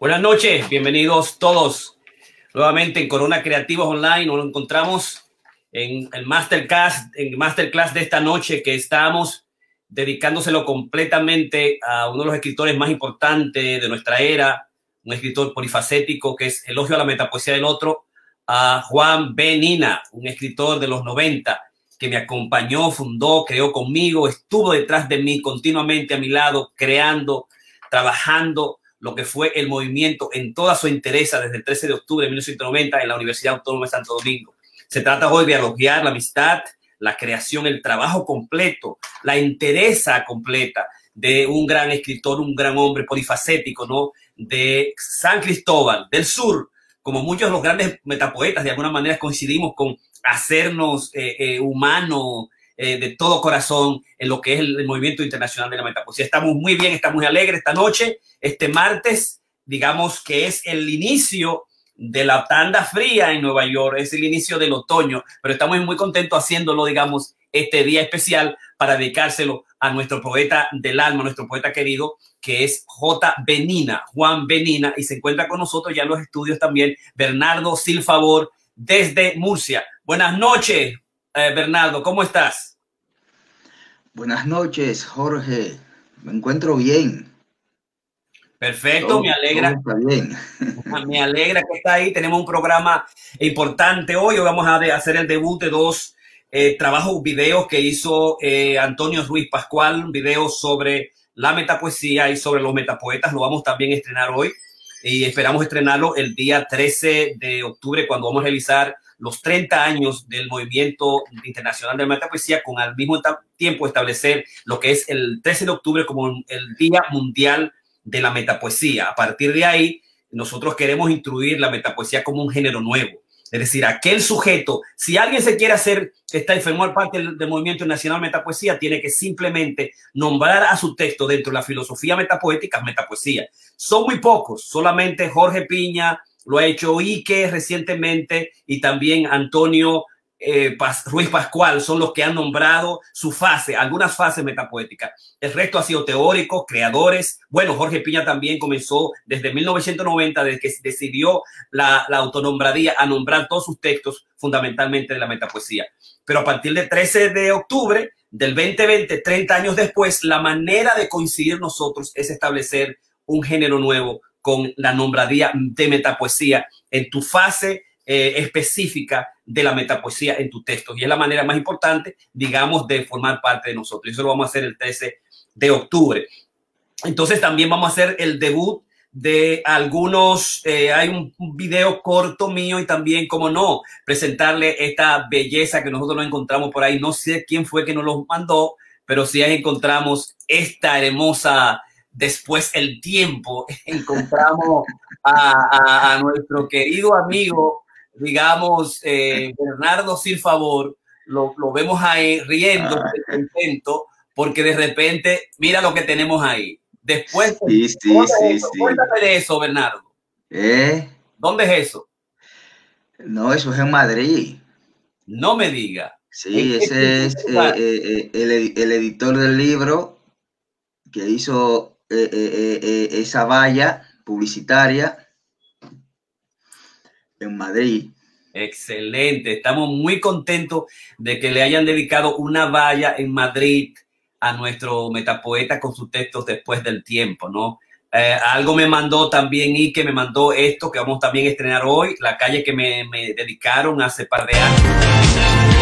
Buenas noches, bienvenidos todos nuevamente en Corona Creativos Online. Nos encontramos en el masterclass, en masterclass de esta noche que estamos dedicándoselo completamente a uno de los escritores más importantes de nuestra era, un escritor polifacético que es Elogio a la Metapoesía del Otro, a Juan Benina, un escritor de los 90 que me acompañó, fundó, creó conmigo, estuvo detrás de mí continuamente a mi lado, creando, trabajando lo que fue el movimiento en toda su entereza desde el 13 de octubre de 1990 en la Universidad Autónoma de Santo Domingo. Se trata hoy de elogiar la amistad, la creación, el trabajo completo, la entereza completa de un gran escritor, un gran hombre polifacético, ¿no? De San Cristóbal, del sur, como muchos de los grandes metapoetas, de alguna manera coincidimos con hacernos eh, eh, humanos eh, de todo corazón en lo que es el, movimiento internacional de la metapoesía. Estamos muy bien, estamos muy alegres esta noche, este martes, digamos que es el inicio de la tanda fría en Nueva York, es el inicio del otoño, pero estamos muy contentos haciéndolo, digamos, este día especial para dedicárselo a nuestro poeta del alma, nuestro poeta querido, que es J. Benina, Juan Benina, y se encuentra con nosotros ya en los estudios también Bernardo Silfavor desde Murcia. Buenas noches, eh, Bernardo, ¿cómo estás? Buenas noches, Jorge. Me encuentro bien. Perfecto, me alegra. Bien. Me alegra que está ahí. Tenemos un programa importante hoy. Hoy vamos a hacer el debut de dos eh, trabajos, videos que hizo eh, Antonio Ruiz Pascual, un video sobre la metapoesía y sobre los metapoetas. Lo vamos también a estrenar hoy y esperamos estrenarlo el día 13 de octubre cuando vamos a realizar los 30 años del movimiento internacional de la metapoesía con al mismo tiempo establecer lo que es el 13 de octubre como el Día Mundial de la metapoesía. A partir de ahí, nosotros queremos instruir la metapoesía como un género nuevo. Es decir, aquel sujeto, si alguien se quiere hacer, está formar parte del, movimiento nacional metapoesía, tiene que simplemente nombrar a su texto dentro de la filosofía metapoética metapoesía. Son muy pocos, solamente Jorge Piña, lo ha hecho Ike recientemente y también Antonio eh, Ruiz Pascual son los que han nombrado su fase, algunas fases metapoéticas. El resto ha sido teóricos, creadores. Bueno, Jorge Piña también comenzó desde 1990, desde que decidió la, la autonombradía a nombrar todos sus textos fundamentalmente de la metapoesía. Pero a partir del 13 de octubre del 2020, 30 años después, la manera de coincidir nosotros es establecer un género nuevo con la nombradía de metapoesía en tu fase eh, específica de la metapoesía en tu texto. Y es la manera más importante, digamos, de formar parte de nosotros. Y eso lo vamos a hacer el 13 de octubre. Entonces también vamos a hacer el debut de algunos, eh, hay un, video corto mío y también, como no, presentarle esta belleza que nosotros nos encontramos por ahí. No sé quién fue que nos lo mandó, pero sí encontramos esta hermosa después el tiempo, encontramos a, nuestro querido amigo, digamos, eh, Bernardo Silfavor, lo, lo vemos ahí riendo, ah. contento, porque de repente, mira lo que tenemos ahí. Después, sí, sí, sí, cuéntame de eso, Bernardo. ¿Eh? ¿Dónde es eso? No, eso es en Madrid. No me diga. Sí, ese es eh, eh, el, el, editor del libro que hizo eh, eh, eh, esa valla publicitaria en Madrid. Excelente, estamos muy contentos de que le hayan dedicado una valla en Madrid a nuestro metapoeta con sus textos después del tiempo, ¿no? algo me mandó también y que me mandó esto que vamos también a estrenar hoy, la calle que me, me dedicaron hace par de años.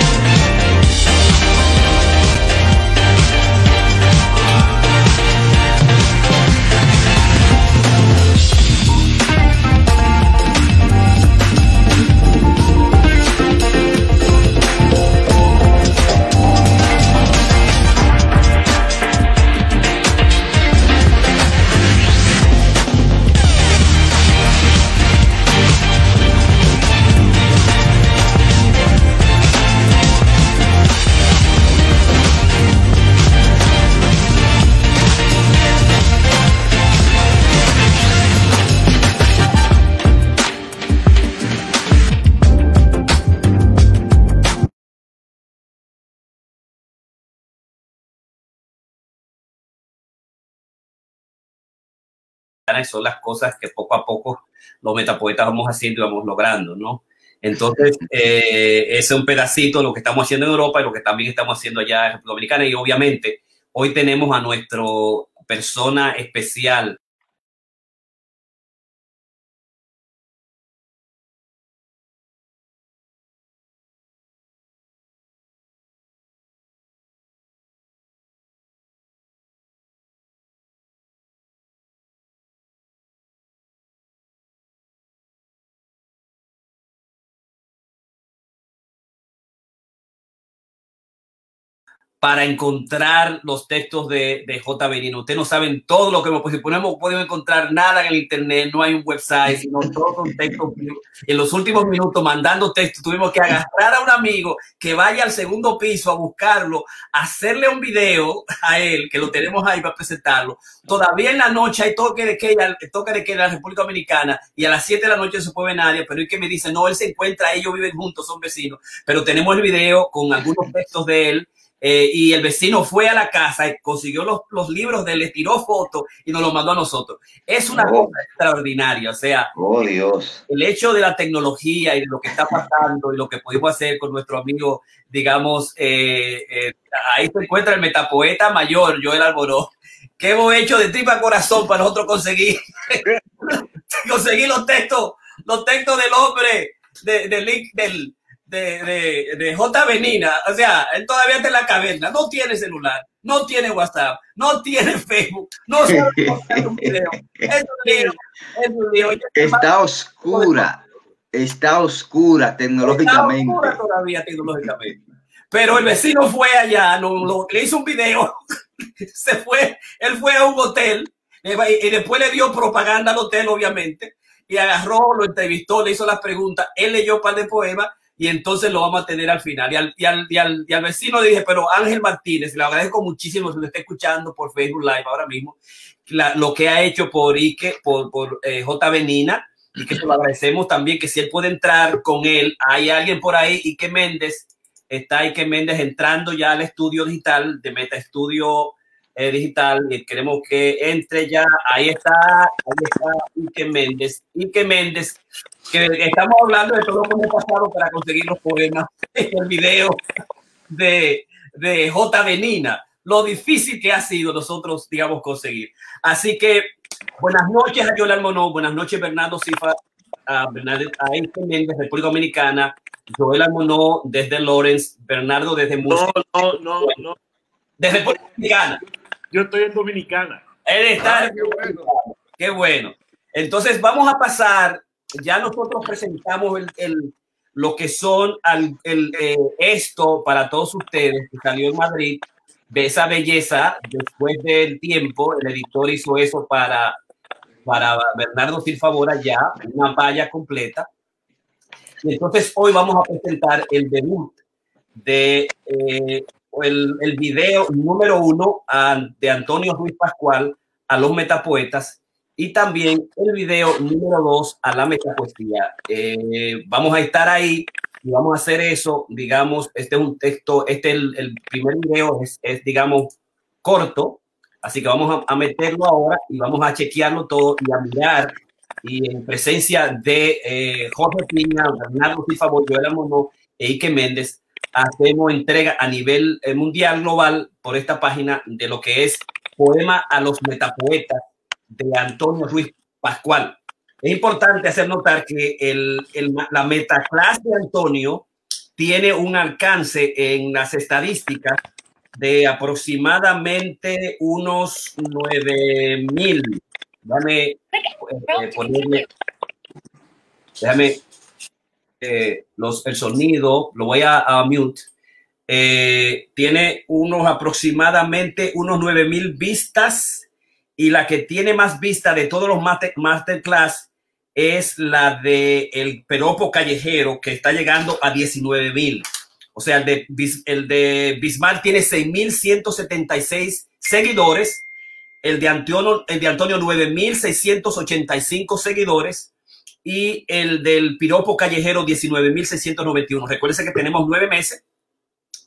Son las cosas que poco a poco los metapoetas vamos haciendo y vamos logrando, ¿no? Entonces, eh, ese es un pedacito de lo que estamos haciendo en Europa y lo que también estamos haciendo allá en República Dominicana. Y obviamente, hoy tenemos a nuestro persona especial para encontrar los textos de, de J. Benino. Ustedes no saben todo lo que hemos si ponemos, podemos encontrar nada en el internet, no hay un website, sino todos textos. En los últimos minutos, mandando textos, tuvimos que agarrar a un amigo que vaya al segundo piso a buscarlo, hacerle un video a él, que lo tenemos ahí para presentarlo. Todavía en la noche hay toque de queda, toque de queda en la República Dominicana y a las 7 de la noche se puede nadie, pero es que me dice, no, él se encuentra, ellos viven juntos, son vecinos, pero tenemos el video con algunos textos de él eh, y el vecino fue a la casa y consiguió los, los, libros de él, le tiró fotos y nos los mandó a nosotros. Es una oh. cosa extraordinaria, o sea, oh, Dios. el hecho de la tecnología y de lo que está pasando y lo que pudimos hacer con nuestro amigo, digamos, eh, eh, ahí se encuentra el metapoeta mayor, Joel Alboró, que hemos hecho de tripa corazón para nosotros conseguir, conseguir los textos, los textos del hombre, de, de, del, de, de, de J. Benina, o sea, él todavía está en la caverna, no tiene celular, no tiene WhatsApp, no tiene Facebook, no sabe un video. Es un lío, es un lío. Está oscura, está oscura tecnológicamente. Está oscura todavía tecnológicamente. Pero el vecino fue allá, no, le hizo un video, se fue, él fue a un hotel y después le dio propaganda al hotel, obviamente, y agarró, lo entrevistó, le hizo las preguntas, él leyó un par de poemas y entonces lo vamos a tener al final. Y al, y al, y al, y al vecino dije, pero Ángel Martínez, le agradezco muchísimo si lo está escuchando por Facebook Live ahora mismo, lo que ha hecho por Ike, por, por eh, J. Benina, y que se lo agradecemos también, que si él puede entrar con él, hay alguien por ahí, Ike Méndez, está Ike Méndez entrando ya al estudio digital de Meta Estudio eh, Digital, y queremos que entre ya, ahí está, ahí está Ike Méndez, Ike Méndez, que estamos hablando de todo lo que hemos pasado para conseguir los poemas, el video de, de J. Benina, lo difícil que ha sido nosotros, digamos, conseguir. Así que buenas noches a Yola Almonó, buenas noches Bernardo Cifa, a Bernardo Méndez, República Dominicana, Joel Almonó desde Lawrence, Bernardo desde Música. No, no, no, no. Desde República Dominicana. Yo estoy en Dominicana. Él está en Qué bueno. Entonces vamos a pasar ya nosotros presentamos el, lo que son el, eh, esto para todos ustedes que salió en Madrid, de esa belleza, después del tiempo, el editor hizo eso para, para Bernardo Silfavora ya, una valla completa. Y entonces hoy vamos a presentar el debut de eh, el, el, video número uno de Antonio Ruiz Pascual a los metapoetas y también el video número dos a la metapoesía. Eh, vamos a estar ahí y vamos a hacer eso, digamos, este es un texto, este el, el primer video es, es, digamos, corto, así que vamos a, a, meterlo ahora y vamos a chequearlo todo y a mirar y en presencia de eh, Jorge Piña, Bernardo Tifabo, Joel Mono e Ike Méndez, hacemos entrega a nivel eh, mundial global por esta página de lo que es Poema a los Metapoetas de Antonio Ruiz Pascual. Es importante hacer notar que el, el, la metaclase de Antonio tiene un alcance en las estadísticas de aproximadamente unos 9 mil. Déjame eh, déjame eh, el sonido, lo voy a, mute. Eh, tiene unos aproximadamente unos 9 mil vistas y la que tiene más vista de todos los master, masterclass es la de el Peropo Callejero, que está llegando a 19 mil. O sea, el de, el de Bismarck tiene 6.176 seguidores, el de Antonio, el de Antonio 9.685 seguidores y el del Piropo Callejero 19.691. Recuérdense que tenemos nueve meses,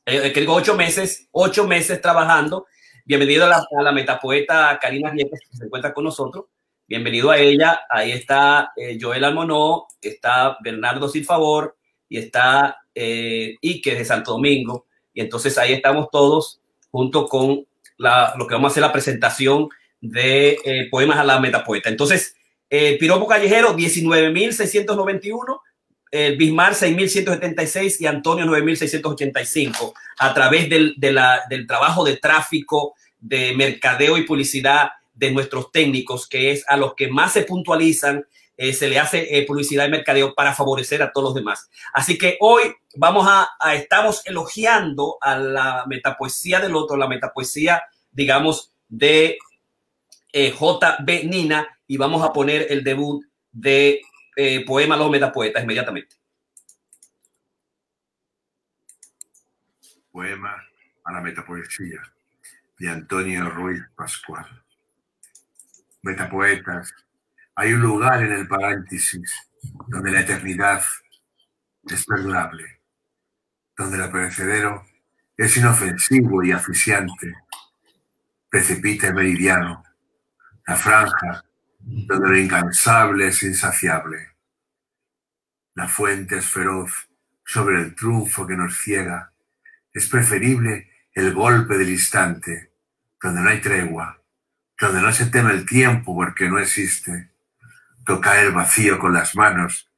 eh, que digo ocho meses, ocho meses trabajando Bienvenido a la, a la metapoeta Karina Nieves, que se encuentra con nosotros. bienvenido a ella. Ahí está eh, Joel Almonó, está Bernardo Silfavor y está eh, de Santo Domingo. Y entonces ahí estamos todos junto con lo que vamos a hacer la presentación de eh, poemas a la metapoeta. Entonces, eh, Piropo Callejero, 19.691, el Bismar 6.176 y Antonio 9.685, a través del, del trabajo de tráfico, de mercadeo y publicidad de nuestros técnicos, que es a los que más se puntualizan, eh, se le hace eh, publicidad y mercadeo para favorecer a todos los demás. Así que hoy vamos a, estamos elogiando a la metapoesía del otro, la metapoesía, digamos, de eh, J.B. Nina, y vamos a poner el debut de Poema Los Metapoetas inmediatamente. Poema a la metapoesía de Antonio Ruiz Pascual. Metapoetas, hay un lugar en el paréntesis donde la eternidad es perdurable, donde el perecedero es inofensivo y asfixiante, precipita el meridiano, la franja donde lo incansable es insaciable. La fuente es feroz sobre el triunfo que nos ciega. Es preferible el golpe del instante, donde no hay tregua, donde no se teme el tiempo porque no existe. Tocar el vacío con las manos,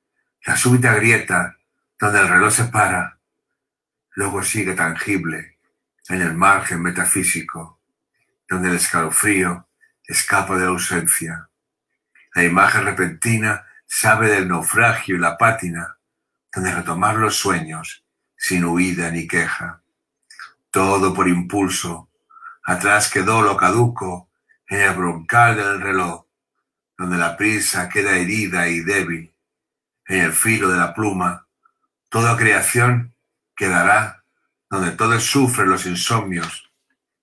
la súbita grieta donde el reloj se para, luego sigue tangible en el margen metafísico, donde el escalofrío escapa de la ausencia. La imagen repentina sabe del naufragio y la pátina, donde retomar los sueños sin huida ni queja. Todo por impulso, atrás quedó lo caduco en el broncal del reloj, donde la prisa queda herida y débil, en el filo de la pluma, toda creación quedará donde todos sufren los insomnios,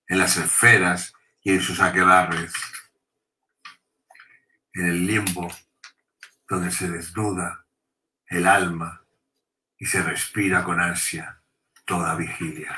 en las esferas y en sus aquelarres, en el limbo donde se desnuda el alma y se respira con ansia toda vigilia.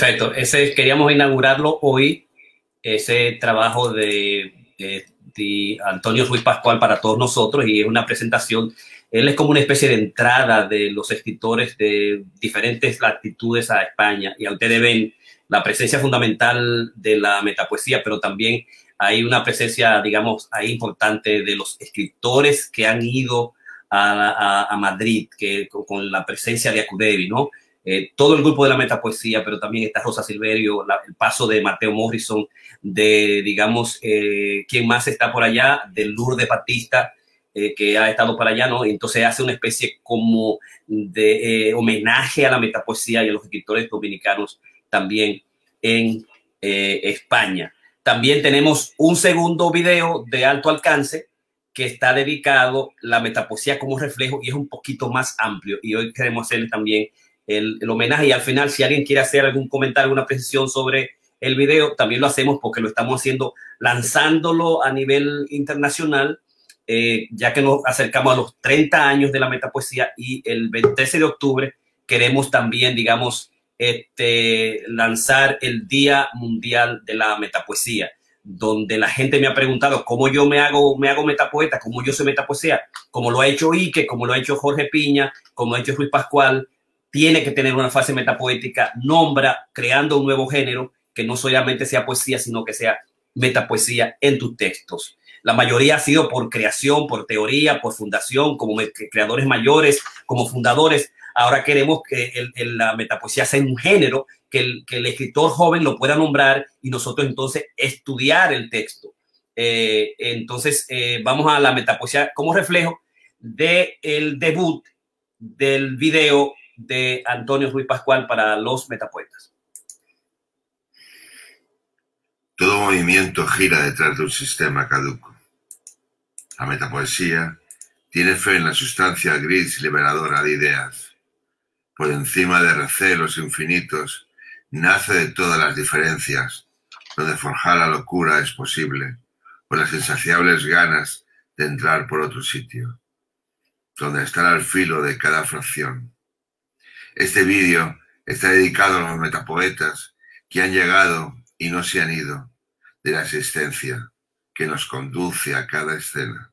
Perfecto. Ese queríamos inaugurarlo hoy, ese trabajo de, Antonio Ruiz Pascual para todos nosotros y es una presentación. Él es como una especie de entrada de los escritores de diferentes latitudes a España y a ustedes ven la presencia fundamental de la metapoesía, pero también hay una presencia, digamos, ahí importante de los escritores que han ido a, Madrid, que con, la presencia de Acudevi, ¿no? Eh, todo el grupo de la metapoesía, pero también está Rosa Silverio, el paso de Mateo Morrison, de, digamos, eh, ¿quién más está por allá? De Lourdes Batista, eh, que ha estado para allá, ¿no? Entonces hace una especie como de homenaje a la metapoesía y a los escritores dominicanos también en España. También tenemos un segundo video de alto alcance que está dedicado la metapoesía como reflejo y es un poquito más amplio. Y hoy queremos hacerle también el, homenaje. Y al final, si alguien quiere hacer algún comentario, alguna precisión sobre el video, también lo hacemos porque lo estamos haciendo lanzándolo a nivel internacional, eh, ya que nos acercamos a los 30 años de la metapoesía y el 13 de octubre queremos también, digamos, este, lanzar el Día Mundial de la Metapoesía donde la gente me ha preguntado cómo yo me hago, me hago metapoeta, cómo yo soy metapoesía, como lo ha hecho Ike, como lo ha hecho Jorge Piña, como ha hecho Ruiz Pascual, tiene que tener una fase metapoética, nombra, creando un nuevo género que no solamente sea poesía, sino que sea metapoesía en tus textos. La mayoría ha sido por creación, por teoría, por fundación, como creadores mayores, como fundadores. Ahora queremos que la metapoesía sea un género que el, escritor joven lo pueda nombrar y nosotros entonces estudiar el texto. Eh, entonces, eh, vamos a la metapoesía como reflejo del el debut del video de Antonio Ruiz Pascual para los metapoetas. Todo movimiento gira detrás de un sistema caduco. La metapoesía tiene fe en la sustancia gris liberadora de ideas. Por encima de recelos infinitos, nace de todas las diferencias, donde forjar la locura es posible, o las insaciables ganas de entrar por otro sitio, donde estar al filo de cada fracción. Este vídeo está dedicado a los metapoetas que han llegado y no se han ido de la existencia que nos conduce a cada escena.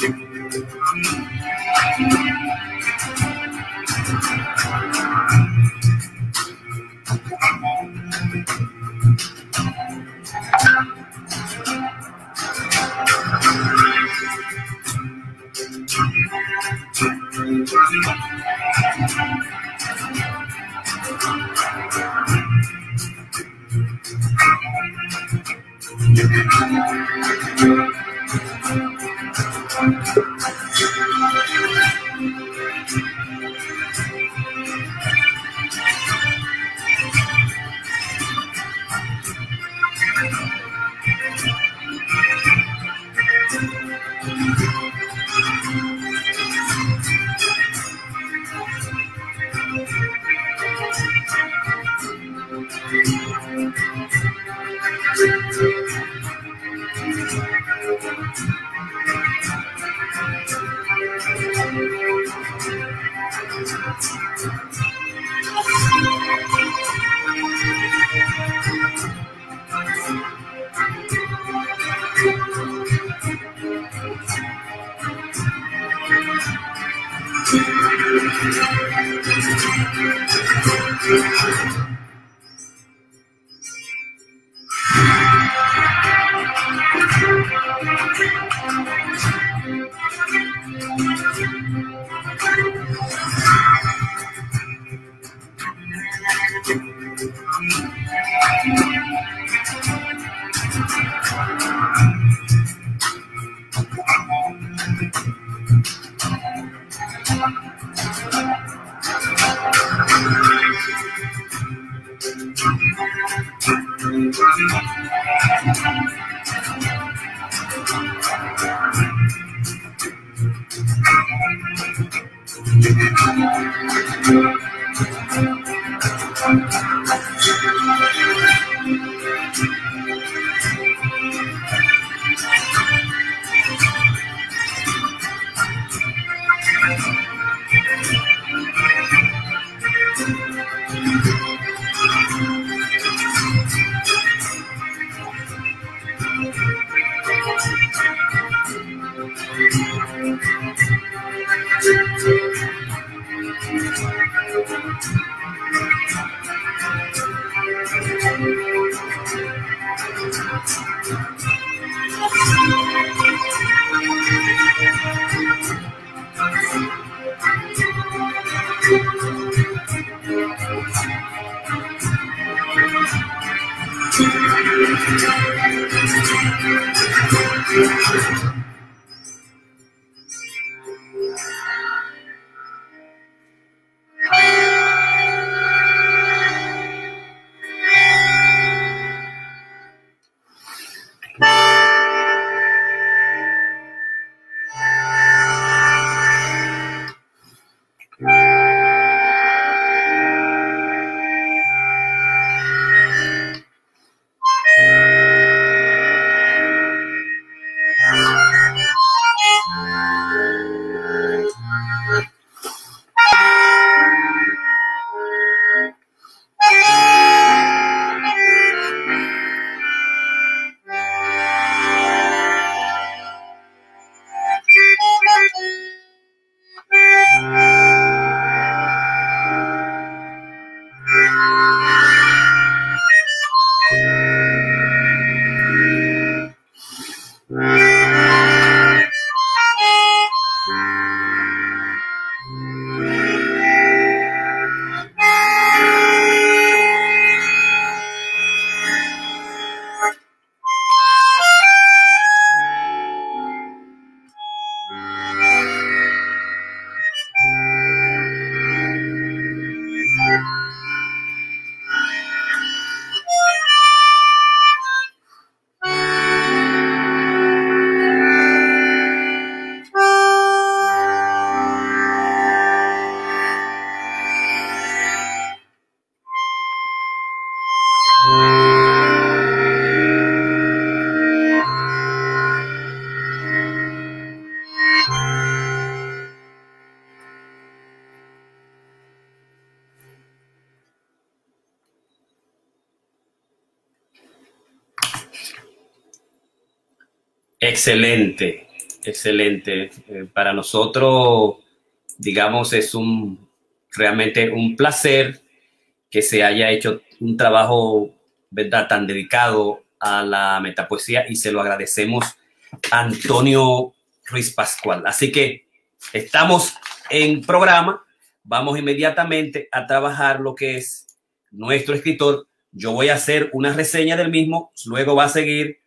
you. Excelente, excelente. Eh, para nosotros, digamos, es un realmente un placer que se haya hecho un trabajo, ¿verdad?, tan dedicado a la metapoesía y se lo agradecemos a Antonio Ruiz Pascual. Así que estamos en programa, vamos inmediatamente a trabajar lo que es nuestro escritor. Yo voy a hacer una reseña del mismo, luego va a seguir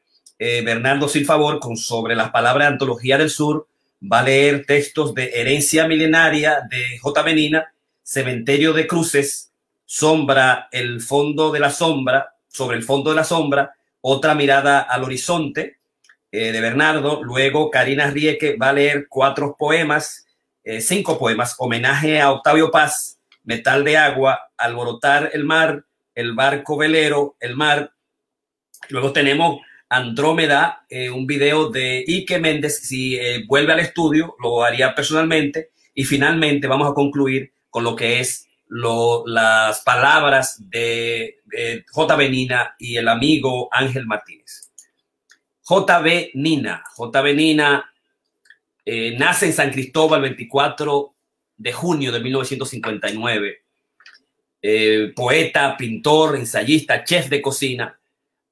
eh, Bernardo Silfavor con sobre las palabras Antología del Sur, va a leer textos de Herencia Milenaria de J. Benina, Cementerio de Cruces, Sombra, el fondo de la sombra, sobre el fondo de la sombra, otra mirada al horizonte eh, de Bernardo. Luego Karina Rieke va a leer cuatro poemas, eh, cinco poemas, homenaje a Octavio Paz, Metal de Agua, Alborotar el Mar, El Barco Velero, El Mar. Luego tenemos Andrómeda, eh, un video de Ike Méndez. Si vuelve al estudio, lo haría personalmente. Y finalmente vamos a concluir con lo que es las palabras de, JB Nina y el amigo Ángel Martínez. JB Nina. JB Nina eh, nace en San Cristóbal el 24 de junio de 1959. Eh, poeta, pintor, ensayista, chef de cocina.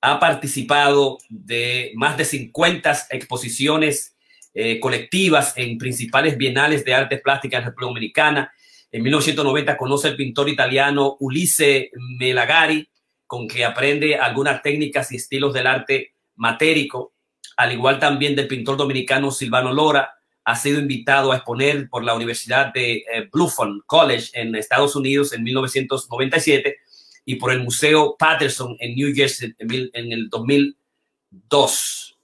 Ha participado de más de 50 exposiciones eh, colectivas en principales bienales de artes plásticas en República Dominicana en 1990 conoce al pintor italiano Ulisse Melagari, con que aprende algunas técnicas y estilos del arte matérico, al igual también del pintor dominicano Silvano Lora. Ha sido invitado a exponer por la Universidad de eh, Bluffon College en Estados Unidos en 1997 y por el Museo Patterson en New Jersey en, el 2002.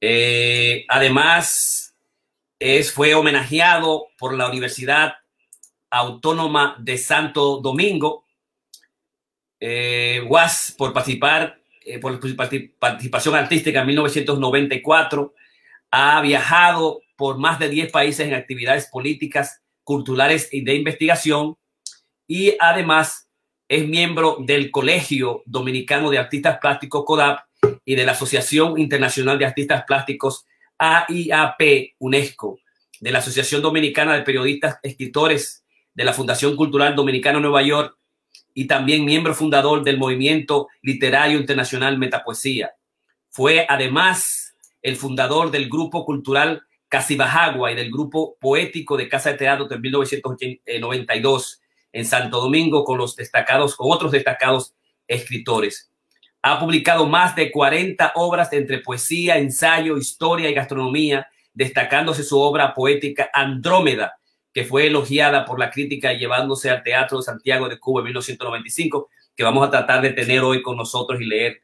Eh, además, es, fue homenajeado por la Universidad Autónoma de Santo Domingo, eh, UAS, por participar, eh, por participación artística en 1994, ha viajado por más de 10 países en actividades políticas, culturales y de investigación, y además es miembro del Colegio Dominicano de Artistas Plásticos CODAP y de la Asociación Internacional de Artistas Plásticos AIAP UNESCO, de la Asociación Dominicana de Periodistas, Escritores de la Fundación Cultural Dominicana Nueva York y también miembro fundador del movimiento literario internacional Metapoesía. Fue además el fundador del grupo cultural Casibajagua y del grupo poético de Casa de Teatro de 1992 en Santo Domingo con los destacados, con otros destacados escritores. Ha publicado más de 40 obras entre poesía, ensayo, historia y gastronomía, destacándose su obra poética Andrómeda, que fue elogiada por la crítica llevándose al Teatro de Santiago de Cuba en 1995, que vamos a tratar de tener hoy con nosotros y leer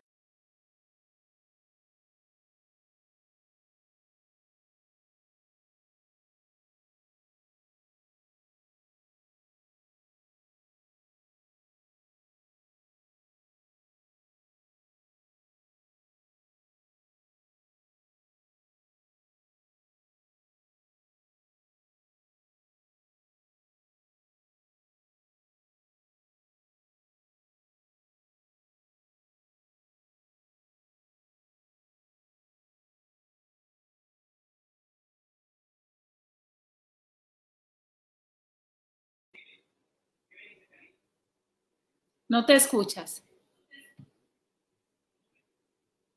No te escuchas.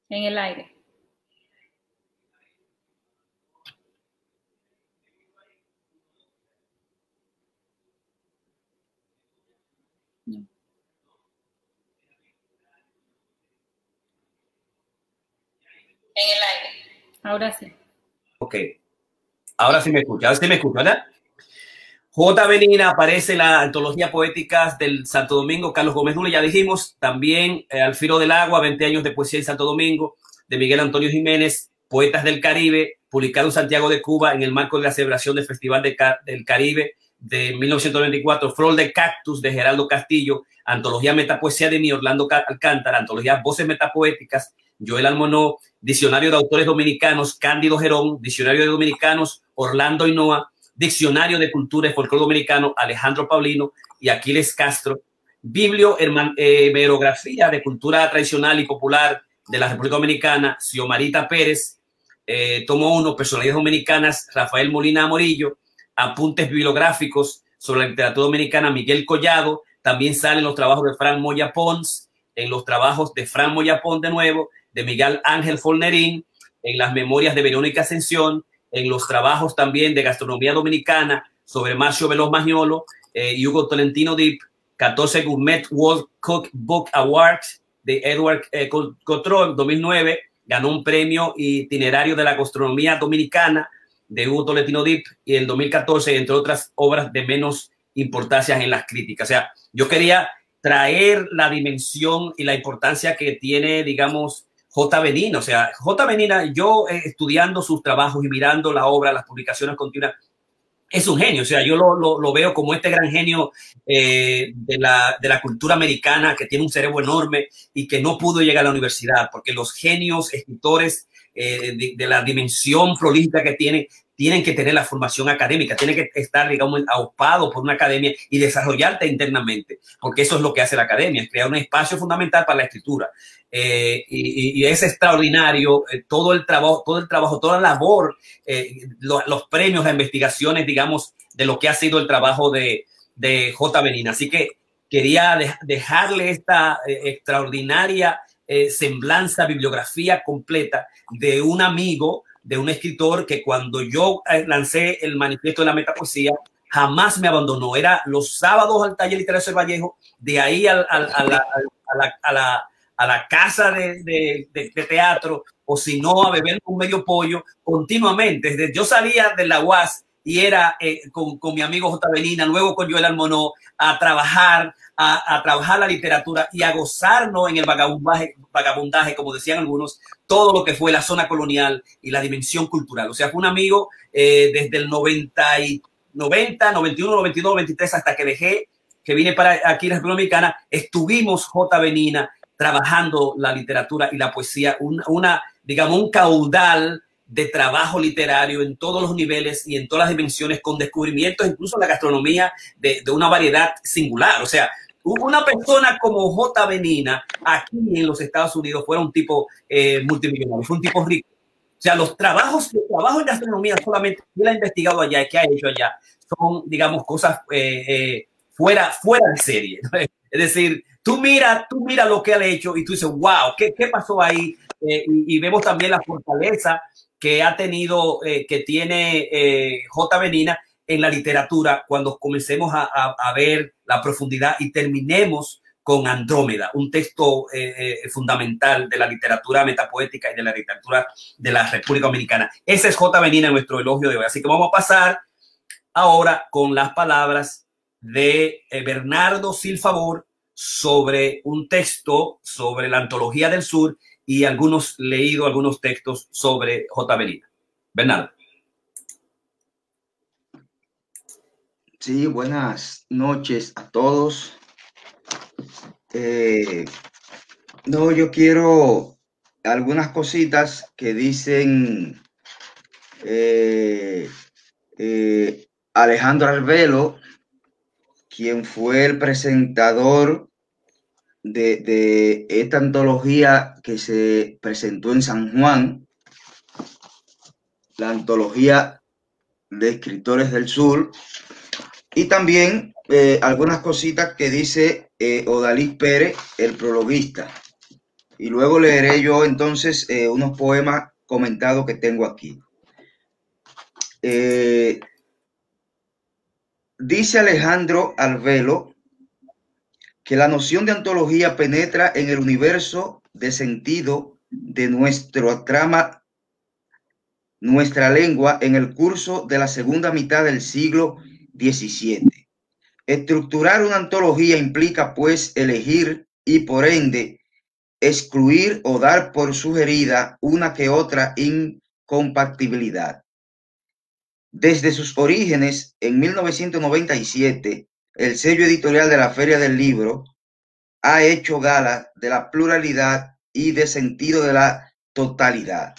En el aire. En el aire. Ahora sí. Ok. Ahora sí me escucha. Sí me escucha. J. Benina aparece en la antología poética del Santo Domingo, Carlos Gómez Dule, ya dijimos, también eh, Al del Agua, 20 años de poesía en Santo Domingo, de Miguel Antonio Jiménez, Poetas del Caribe, publicado en Santiago de Cuba en el marco de la celebración del Festival del Caribe de 1994, Flor de Cactus de Geraldo Castillo, Antología Metapoesía de mi Orlando Alcántara, Antología Voces Metapoéticas, Joel Almonó, Diccionario de Autores Dominicanos, Cándido Gerón, Diccionario de Dominicanos, Orlando Hinoa, Diccionario de Cultura y Folclore Dominicano, Alejandro Paulino y Aquiles Castro, Biblio Hemerografía de Cultura Tradicional y Popular de la República Dominicana, Xiomarita Pérez, eh, tomo uno, Personalidades Dominicanas, Rafael Molina Morillo, Apuntes Bibliográficos sobre la literatura dominicana, Miguel Collado, también salen los trabajos de Fran Moya Pons, en los trabajos de Fran Moya Pons de nuevo, de Miguel Ángel Fornerín, en las memorias de Verónica Ascensión, en los trabajos también de gastronomía dominicana sobre Marcio Veloz Magnolo eh, y Hugo Tolentino Deep, 14 Gourmet World Cookbook Awards de Edward eh, 2009, ganó un premio itinerario de la gastronomía dominicana de Hugo Tolentino Deep y el 2014, entre otras obras de menos importancia en las críticas. O sea, yo quería traer la dimensión y la importancia que tiene, digamos, J. Benina. O sea, J. Benina, yo eh, estudiando sus trabajos y mirando la obra, las publicaciones continuas, es un genio. O sea, yo lo, lo, lo veo como este gran genio eh, de, la, de, la, cultura americana que tiene un cerebro enorme y que no pudo llegar a la universidad, porque los genios, escritores eh, de, de, la dimensión prolífica que tienen, tienen que tener la formación académica, tienen que estar, digamos, aupados por una academia y desarrollarte internamente, porque eso es lo que hace la academia, es crear un espacio fundamental para la escritura. Eh, y, es extraordinario eh, todo el trabajo, todo el trabajo, toda la labor, eh, lo, los premios, las investigaciones, digamos, de lo que ha sido el trabajo de, J. Benina. Así que quería de, dejarle esta extraordinaria semblanza, bibliografía completa de un amigo, de un escritor que cuando yo lancé el manifiesto de la metapoesía, jamás me abandonó. Era los sábados al taller literario de Vallejo, de ahí a, la, a, la, a, la, a, la, casa de teatro, o si no, a beber un medio pollo continuamente. Desde yo salía de la UAS y era eh, con, con, mi amigo J. Benina, luego con Joel Almonó, a trabajar, a, trabajar la literatura y a gozarnos en el vagabundaje, vagabundaje, como decían algunos, todo lo que fue la zona colonial y la dimensión cultural. O sea, fue un amigo eh, desde el 90, y, 90, 91, 92, 93, hasta que dejé, que vine para aquí la República Dominicana, estuvimos J. Benina trabajando la literatura y la poesía, una, una digamos, un caudal de trabajo literario en todos los niveles y en todas las dimensiones, con descubrimientos, incluso en la gastronomía, de, de una variedad singular. O sea, una persona como J. Benina aquí en los Estados Unidos fuera un tipo eh, multimillonario, fue un tipo rico. O sea, los trabajos, los trabajos en gastronomía solamente que él ha investigado allá y que ha hecho allá son, digamos, cosas eh, eh, fuera, fuera de serie. Es decir, tú mira, tú mira lo que ha hecho y tú dices, wow, ¿qué, qué pasó ahí? Y, y, vemos también la fortaleza que ha tenido, que tiene J. Benina en la literatura cuando comencemos a, ver la profundidad y terminemos con Andrómeda, un texto eh, eh, fundamental de la literatura metapoética y de la literatura de la República Dominicana. Ese es J. Benina en nuestro elogio de hoy. Así que vamos a pasar ahora con las palabras de eh, Bernardo Silfavor sobre un texto sobre la antología del sur y algunos leído algunos textos sobre J. Benina. Bernardo. Sí, buenas noches a todos. Eh, no, yo quiero algunas cositas que dicen eh, eh, Alejandro Arbelo, quien fue el presentador de, esta antología que se presentó en San Juan, la antología de escritores del sur, y también eh, algunas cositas que dice eh, Odalí Pérez, el prologuista. Y luego leeré yo entonces eh, unos poemas comentados que tengo aquí. Eh, dice Alejandro Alvelo que la noción de antología penetra en el universo de sentido de nuestro trama, nuestra lengua en el curso de la segunda mitad del siglo 17. Estructurar una antología implica, pues, elegir y, por ende, excluir o dar por sugerida una que otra incompatibilidad. Desde sus orígenes, en 1997, el sello editorial de la Feria del Libro ha hecho gala de la pluralidad y de sentido de la totalidad.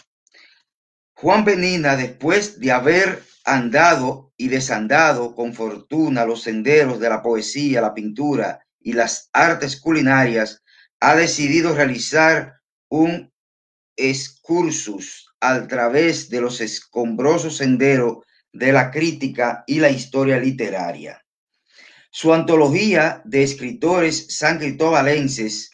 Juan Benina, después de haber andado y desandado con fortuna los senderos de la poesía, la pintura y las artes culinarias, ha decidido realizar un excursus a través de los escombrosos senderos de la crítica y la historia literaria. Su antología de escritores san cristobalenses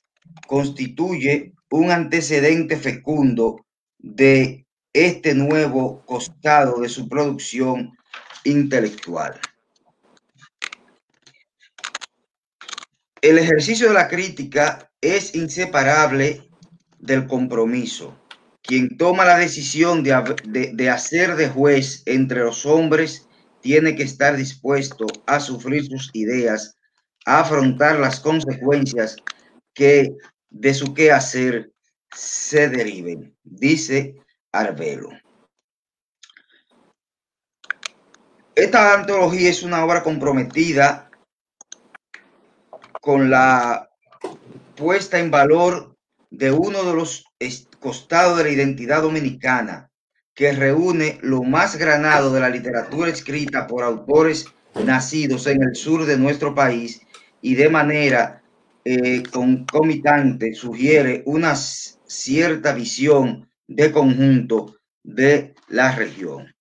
constituye un antecedente fecundo de este nuevo costado de su producción intelectual. El ejercicio de la crítica es inseparable del compromiso quien toma la decisión de, hacer de juez entre los hombres tiene que estar dispuesto a sufrir sus ideas, a afrontar las consecuencias que de su quehacer se deriven, dice Arbelo. Esta antología es una obra comprometida con la puesta en valor de uno de los costado de la identidad dominicana, que reúne lo más granado de la literatura escrita por autores nacidos en el sur de nuestro país y de manera eh, concomitante sugiere una cierta visión de conjunto de la región.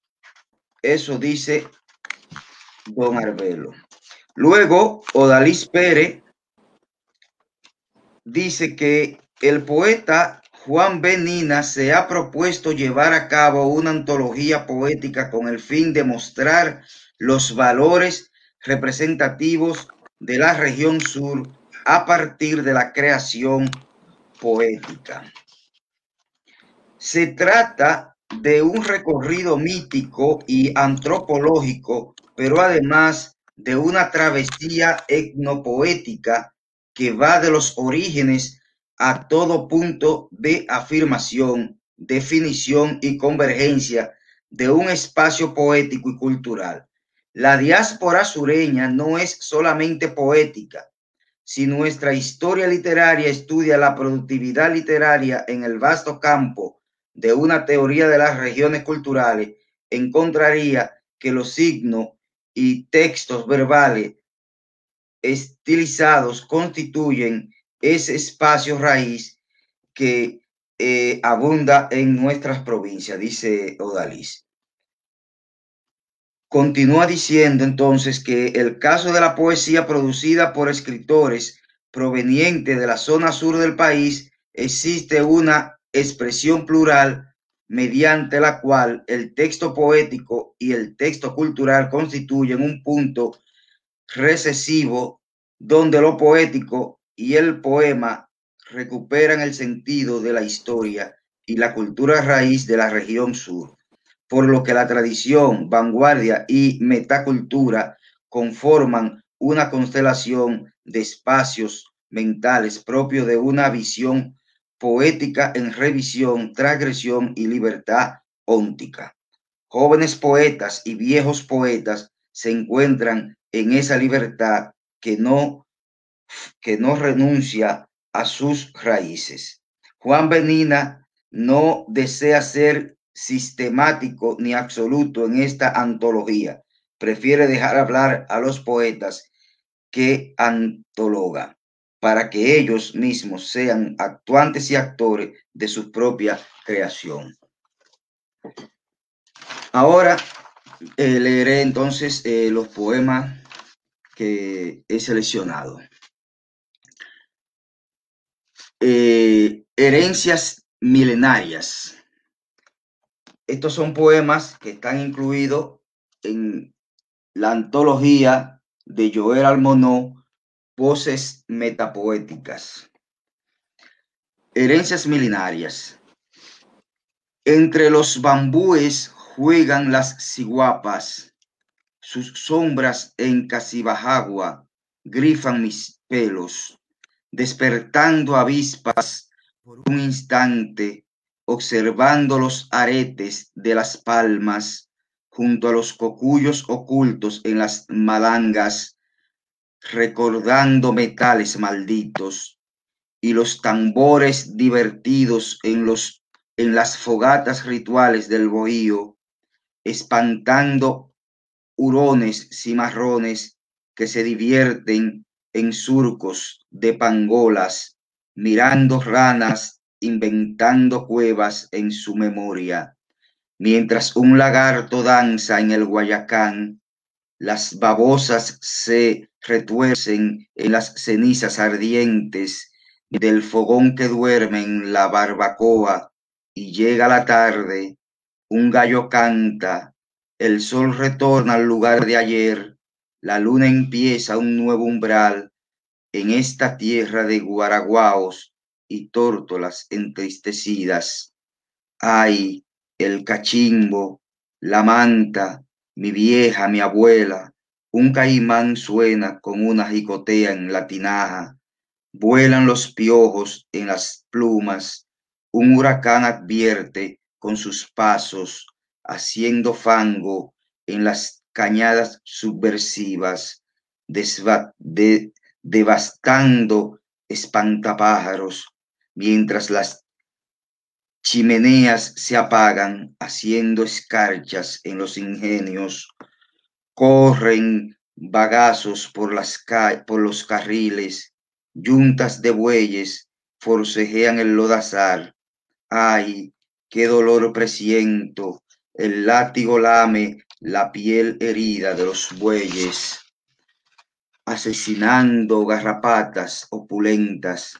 Eso dice don Arbelo. Luego, Odalis Pérez dice que el poeta Juan Benina se ha propuesto llevar a cabo una antología poética con el fin de mostrar los valores representativos de la región sur a partir de la creación poética. Se trata de un recorrido mítico y antropológico, pero además de una travesía etnopoética que va de los orígenes a todo punto de afirmación, definición y convergencia de un espacio poético y cultural. La diáspora sureña no es solamente poética. Si nuestra historia literaria estudia la productividad literaria en el vasto campo de una teoría de las regiones culturales, encontraría que los signos y textos verbales estilizados constituyen ese espacio raíz que eh, abunda en nuestras provincias, dice Odalis. Continúa diciendo entonces que el caso de la poesía producida por escritores provenientes de la zona sur del país, existe una expresión plural mediante la cual el texto poético y el texto cultural constituyen un punto recesivo donde lo poético y el poema recuperan el sentido de la historia y la cultura raíz de la región sur, por lo que la tradición, vanguardia y metacultura conforman una constelación de espacios mentales propios de una visión poética en revisión, transgresión y libertad óntica. Jóvenes poetas y viejos poetas se encuentran en esa libertad que no que no renuncia a sus raíces. Juan Benina no desea ser sistemático ni absoluto en esta antología. Prefiere dejar hablar a los poetas que antologa para que ellos mismos sean actuantes y actores de su propia creación. Ahora eh, leeré entonces eh, los poemas que he seleccionado. Eh, herencias milenarias. Estos son poemas que están incluidos en la antología de Joel Almonó, Voces Metapoéticas. Herencias milenarias. Entre los bambúes juegan las ciguapas, sus sombras en Casibajagua grifan mis pelos despertando avispas por un instante, observando los aretes de las palmas junto a los cocuyos ocultos en las malangas, recordando metales malditos y los tambores divertidos en los en las fogatas rituales del bohío, espantando hurones cimarrones que se divierten en surcos de pangolas, mirando ranas, inventando cuevas en su memoria. Mientras un lagarto danza en el Guayacán, las babosas se retuercen en las cenizas ardientes del fogón que duerme en la barbacoa y llega la tarde, un gallo canta, el sol retorna al lugar de ayer, la luna empieza un nuevo umbral en esta tierra de guaraguaos y tórtolas entristecidas. Ay, el cachimbo, la manta, mi vieja, mi abuela, un caimán suena con una jicotea en la tinaja, vuelan los piojos en las plumas, un huracán advierte con sus pasos, haciendo fango en las cañadas subversivas, devastando espantapájaros, mientras las chimeneas se apagan, haciendo escarchas en los ingenios, corren bagazos por, las por los carriles, yuntas de bueyes forcejean el lodazar. Ay, qué dolor presiento, el látigo lame la piel herida de los bueyes, asesinando garrapatas opulentas.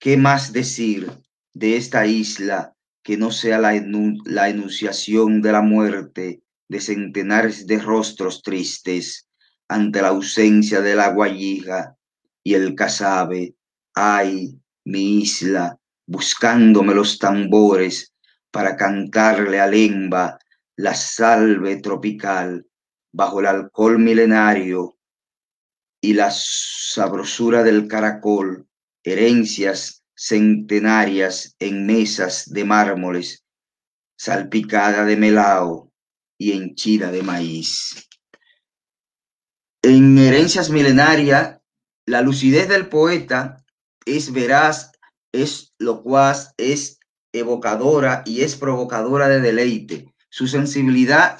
¿Qué más decir de esta isla que no sea la, la enunciación de la muerte de centenares de rostros tristes ante la ausencia de la guayija y el casabe? Ay, mi isla, buscándome los tambores para cantarle a Lemba la salve tropical bajo el alcohol milenario y la sabrosura del caracol, herencias centenarias en mesas de mármoles, salpicada de melao y henchida de maíz. En herencias milenarias, la lucidez del poeta es veraz, es locuaz, es evocadora y es provocadora de deleite. Su sensibilidad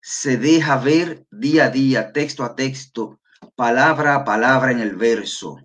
se deja ver día a día, texto a texto, palabra a palabra en el verso.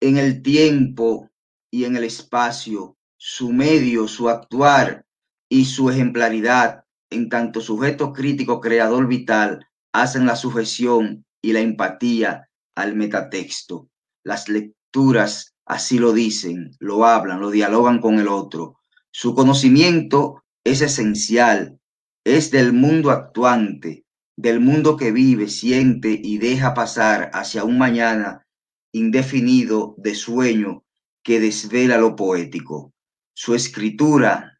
En el tiempo y en el espacio, su medio, su actuar y su ejemplaridad, en tanto sujeto crítico, creador vital, hacen la sujeción y la empatía al metatexto. Las lecturas así lo dicen, lo hablan, lo dialogan con el otro. Su conocimiento es esencial, es del mundo actuante, del mundo que vive, siente y deja pasar hacia un mañana indefinido de sueño que desvela lo poético. Su escritura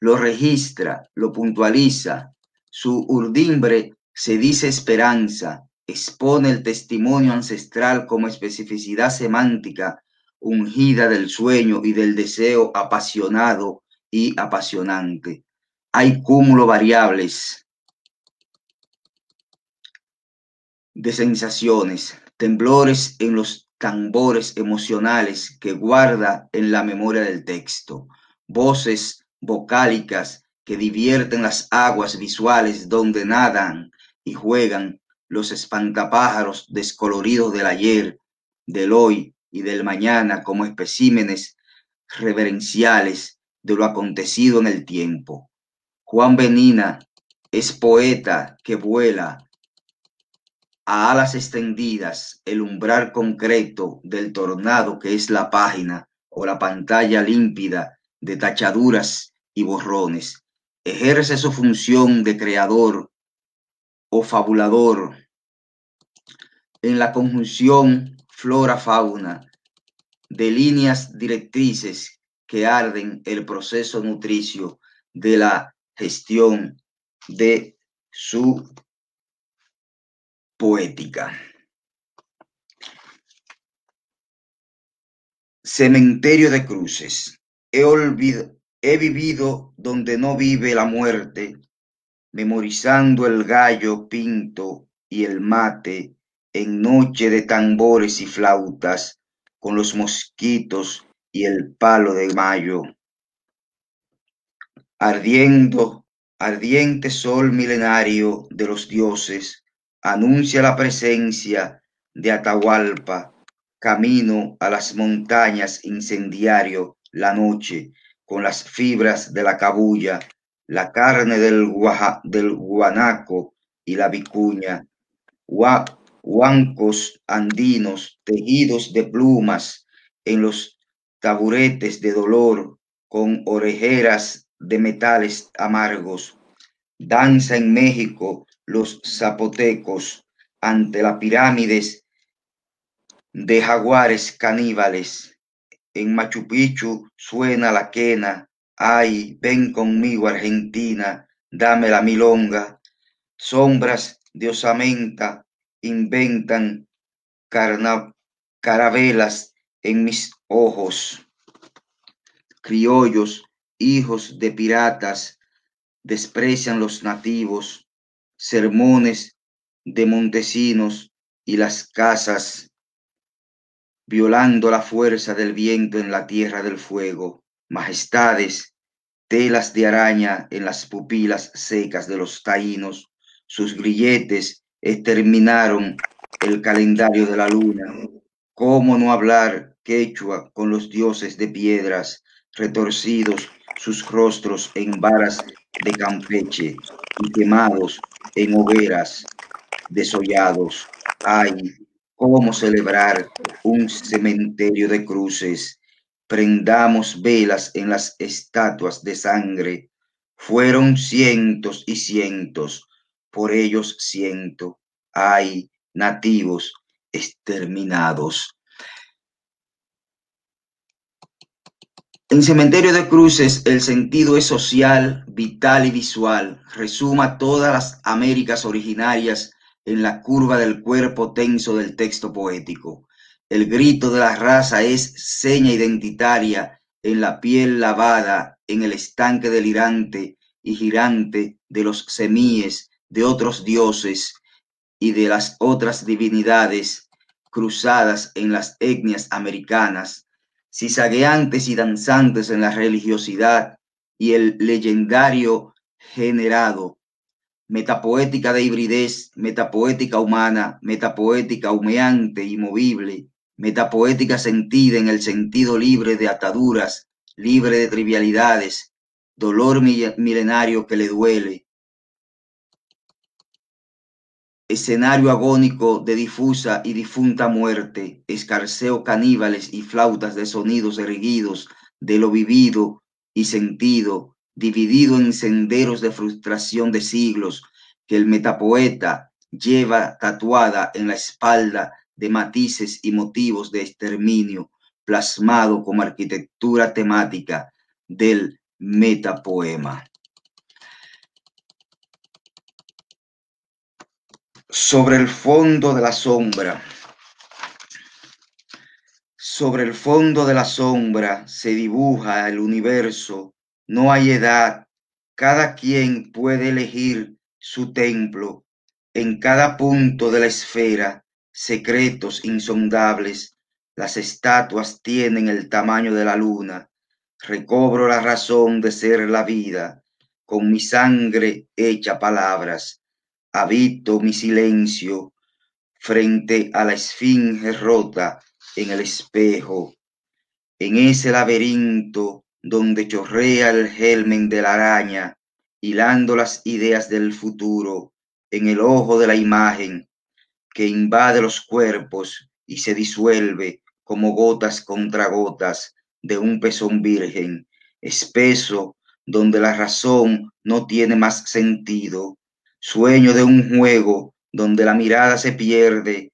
lo registra, lo puntualiza, su urdimbre se dice esperanza, expone el testimonio ancestral como especificidad semántica ungida del sueño y del deseo apasionado y apasionante. Hay cúmulo variables de sensaciones, temblores en los tambores emocionales que guarda en la memoria del texto, voces vocálicas que divierten las aguas visuales donde nadan y juegan los espantapájaros descoloridos del ayer, del hoy y del mañana como especímenes reverenciales de lo acontecido en el tiempo. Juan Benina es poeta que vuela a alas extendidas el umbral concreto del tornado que es la página o la pantalla límpida de tachaduras y borrones. Ejerce su función de creador o fabulador en la conjunción flora-fauna de líneas directrices que arden el proceso nutricio de la gestión de su poética. Cementerio de cruces. He, vivido donde no vive la muerte memorizando el gallo pinto y el mate en noche de tambores y flautas, con los mosquitos y el palo de mayo. Ardiendo, ardiente sol milenario de los dioses, anuncia la presencia de Atahualpa, camino a las montañas incendiario la noche, con las fibras de la cabulla la carne del, guanaco y la vicuña, huancos andinos tejidos de plumas en los taburetes de dolor con orejeras de metales amargos. Danza en México los zapotecos ante las pirámides de jaguares caníbales. En Machu Picchu suena la quena Ay, ven conmigo, Argentina, dame la milonga. Sombras de osamenta inventan carabelas en mis ojos. Criollos, hijos de piratas, desprecian los nativos. Sermones de montesinos y las casas, violando la fuerza del viento en la tierra del fuego majestades, telas de araña en las pupilas secas de los taínos, sus grilletes exterminaron el calendario de la luna. ¿Cómo no hablar quechua con los dioses de piedras, retorcidos sus rostros en varas de Campeche y quemados en hogueras desollados? Ay, cómo celebrar un cementerio de cruces prendamos velas en las estatuas de sangre. Fueron cientos y cientos, por ellos siento, hay nativos exterminados. En Cementerio de Cruces el sentido es social, vital y visual. Resuma todas las Américas originarias en la curva del cuerpo tenso del texto poético. El grito de la raza es seña identitaria en la piel lavada, en el estanque delirante y girante de los semíes de otros dioses y de las otras divinidades cruzadas en las etnias americanas, cizagueantes y danzantes en la religiosidad y el legendario generado, metapoética de hibridez, metapoética humana, metapoética humeante y movible, metapoética sentida en el sentido libre de ataduras, libre de trivialidades, dolor milenario que le duele, escenario agónico de difusa y difunta muerte, escarceo caníbales y flautas de sonidos erguidos de lo vivido y sentido, dividido en senderos de frustración de siglos que el metapoeta lleva tatuada en la espalda de matices y motivos de exterminio plasmado como arquitectura temática del metapoema. Sobre el fondo de la sombra. Sobre el fondo de la sombra se dibuja el universo. No hay edad. Cada quien puede elegir su templo. En cada punto de la esfera secretos insondables, las estatuas tienen el tamaño de la luna, recobro la razón de ser la vida, con mi sangre hecha palabras, habito mi silencio frente a la esfinge rota en el espejo, en ese laberinto donde chorrea el gelmen de la araña, hilando las ideas del futuro en el ojo de la imagen, que invade los cuerpos y se disuelve como gotas contra gotas de un pezón virgen, espeso, donde la razón no tiene más sentido, sueño de un juego donde la mirada se pierde,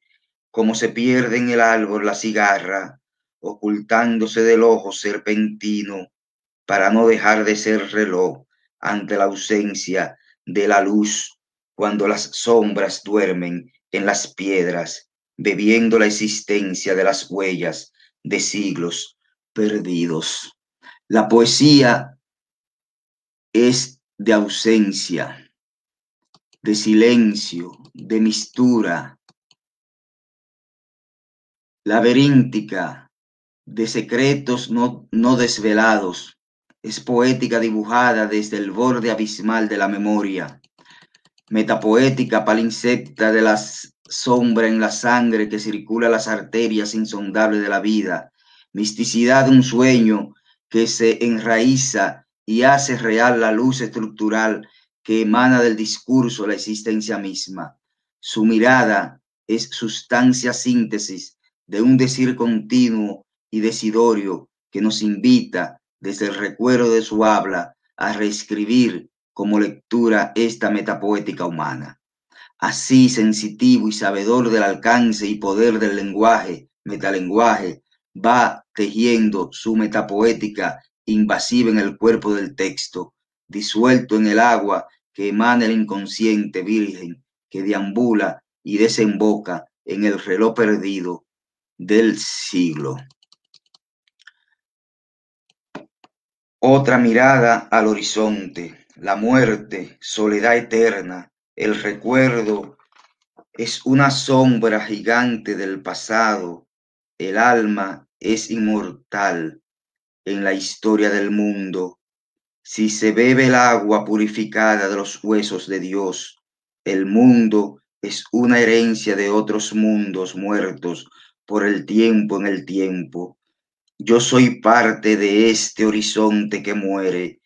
como se pierde en el árbol la cigarra, ocultándose del ojo serpentino, para no dejar de ser reloj ante la ausencia de la luz, cuando las sombras duermen en las piedras, bebiendo la existencia de las huellas de siglos perdidos. La poesía es de ausencia, de silencio, de mistura, laberíntica, de secretos no, no desvelados. Es poética dibujada desde el borde abismal de la memoria metapoética palinsecta de la sombra en la sangre que circula las arterias insondables de la vida, misticidad de un sueño que se enraiza y hace real la luz estructural que emana del discurso la existencia misma. Su mirada es sustancia síntesis de un decir continuo y decidorio que nos invita desde el recuerdo de su habla a reescribir como lectura esta metapoética humana. Así sensitivo y sabedor del alcance y poder del lenguaje, metalenguaje, va tejiendo su metapoética invasiva en el cuerpo del texto, disuelto en el agua que emana el inconsciente virgen que deambula y desemboca en el reloj perdido del siglo. Otra mirada al horizonte, la muerte, soledad eterna, el recuerdo es una sombra gigante del pasado, el alma es inmortal en la historia del mundo. Si se bebe el agua purificada de los huesos de Dios, el mundo es una herencia de otros mundos muertos por el tiempo en el tiempo. Yo soy parte de este horizonte que muere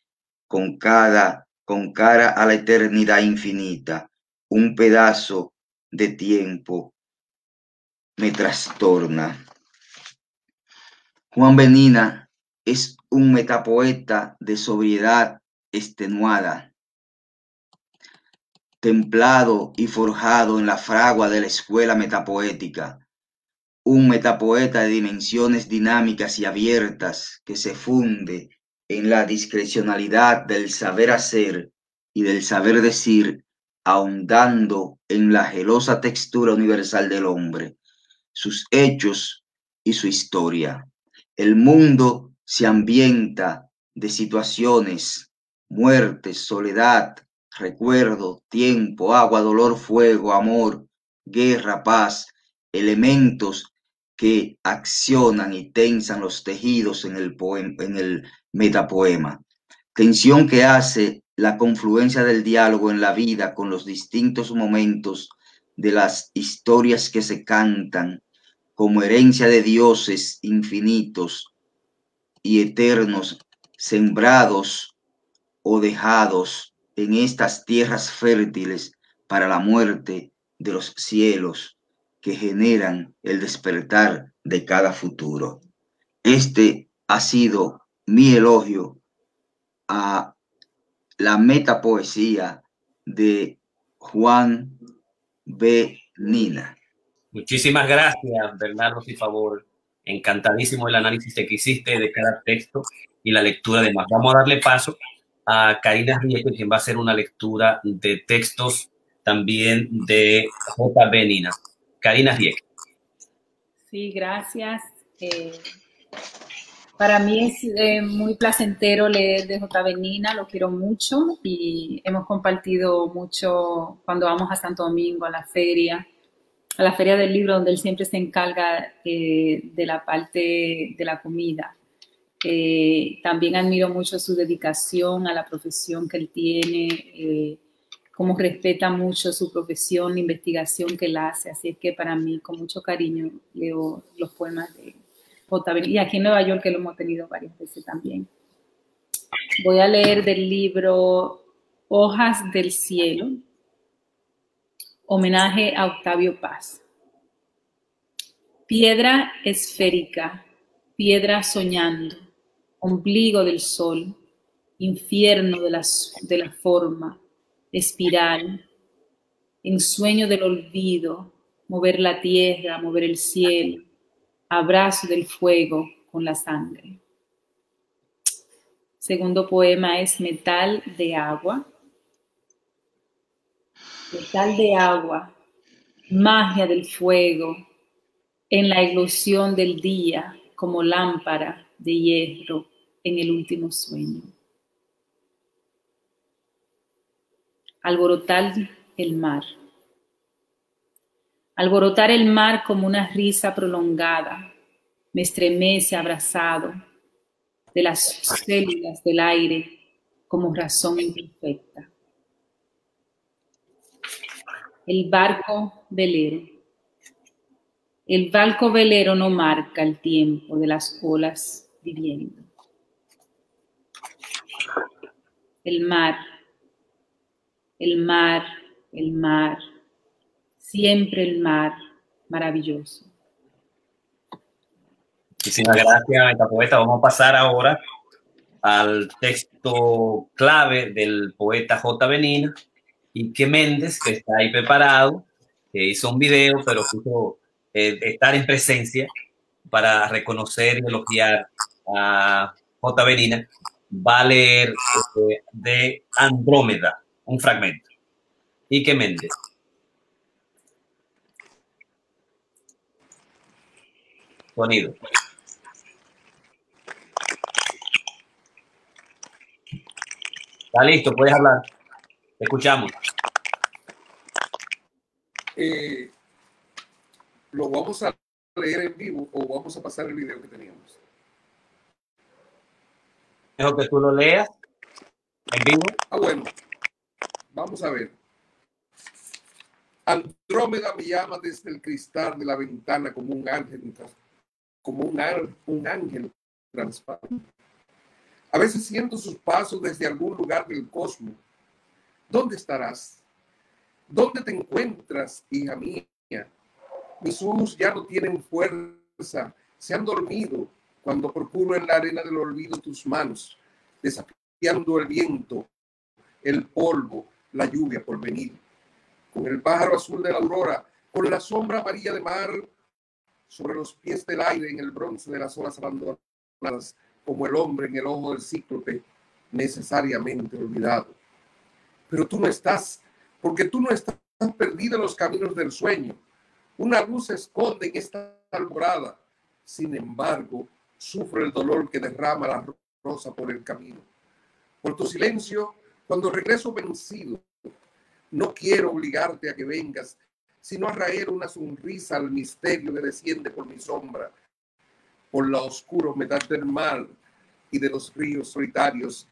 con cada con cara a la eternidad infinita. Un pedazo de tiempo me trastorna. Juan Benina es un metapoeta de sobriedad extenuada, templado y forjado en la fragua de la escuela metapoética, un metapoeta de dimensiones dinámicas y abiertas que se funde en la discrecionalidad del saber hacer y del saber decir, ahondando en la gelosa textura universal del hombre, sus hechos y su historia. El mundo se ambienta de situaciones, muerte, soledad, recuerdo, tiempo, agua, dolor, fuego, amor, guerra, paz, elementos que accionan y tensan los tejidos en el, poema, en el metapoema. Tensión que hace la confluencia del diálogo en la vida con los distintos momentos de las historias que se cantan como herencia de dioses infinitos y eternos sembrados o dejados en estas tierras fértiles para la muerte de los cielos que generan el despertar de cada futuro. Este ha sido mi elogio a la metapoesía de Juan B. Nina. Muchísimas gracias, Bernardo, por favor. Encantadísimo el análisis que hiciste de cada texto y la lectura de más. Vamos a darle paso a Karina Rieke, quien va a hacer una lectura de textos también de J. B. Nina. Karina Rieke. Sí, gracias. Eh, para mí es eh, muy placentero leer de J. Benina, lo quiero mucho y hemos compartido mucho cuando vamos a Santo Domingo, a la feria, a la feria del libro, donde él siempre se encarga eh, de la parte de la comida. También admiro mucho su dedicación a la profesión que él tiene, cómo respeta mucho su profesión, la investigación que él hace. Así es que para mí, con mucho cariño, leo los poemas de él y aquí en Nueva York que lo hemos tenido varias veces también. Voy a leer del libro Hojas del Cielo, homenaje a Octavio Paz. Piedra esférica, piedra soñando, ombligo del sol, infierno de la, de la forma, espiral, ensueño del olvido, mover la tierra, mover el cielo, abrazo del fuego con la sangre. Segundo poema es Metal de agua. Metal de agua, magia del fuego, en la ilusión del día como lámpara de hierro en el último sueño. Alborotar el mar. Alborotar el mar como una risa prolongada, me estremece abrazado de las células del aire como razón imperfecta. El barco velero. El barco velero no marca el tiempo de las olas viviendo. El mar, el mar, el mar siempre el mar maravilloso. Muchísimas gracias, poeta. Vamos a pasar ahora al texto clave del poeta J. Benina y que Méndez, que está ahí preparado, que hizo un video, pero quiso eh, estar en presencia para reconocer y elogiar a J. Benina, va a leer eh, de Andrómeda, un fragmento. Ike Méndez. Sonido. Está listo, puedes hablar. Te escuchamos. Eh, ¿Lo vamos a leer en vivo o vamos a pasar el video que teníamos? Mejor que tú lo leas en vivo. Ah, bueno. Vamos a ver. Andrómeda me llama desde el cristal de la ventana como un ángel, como un, ángel transparente. A veces siento sus pasos desde algún lugar del cosmos. ¿Dónde estarás? ¿Dónde te encuentras, hija mía? Mis ojos ya no tienen fuerza, se han dormido cuando procuro en la arena del olvido tus manos, desafiando el viento, el polvo, la lluvia por venir. Con el pájaro azul de la aurora, con la sombra amarilla de mar, sobre los pies del aire en el bronce de las olas abandonadas, como el hombre en el ojo del cíclope, necesariamente olvidado. Pero tú no estás, porque tú no estás perdido en los caminos del sueño. Una luz se esconde en esta alborada. Sin embargo, sufre el dolor que derrama la rosa por el camino. Por tu silencio, cuando regreso vencido, no quiero obligarte a que vengas, sino a raer una sonrisa al misterio que desciende por mi sombra, por la oscura humedad del mar y de los ríos solitarios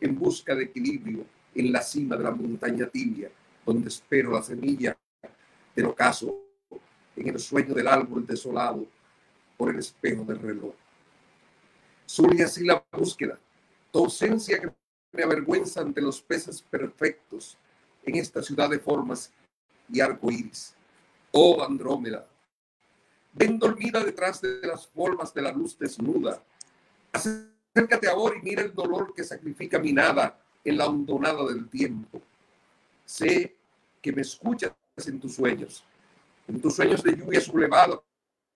en busca de equilibrio en la cima de la montaña tibia, donde espero la semilla del ocaso en el sueño del árbol desolado por el espejo del reloj. Surge así la búsqueda, tu ausencia que me avergüenza ante los peces perfectos en esta ciudad de formas y arcoíris. Oh Andrómeda, ven dormida detrás de las formas de la luz desnuda. Acércate ahora y mira el dolor que sacrifica mi nada en la hondonada del tiempo. Sé que me escuchas en tus sueños, en tus sueños de lluvia sublevada,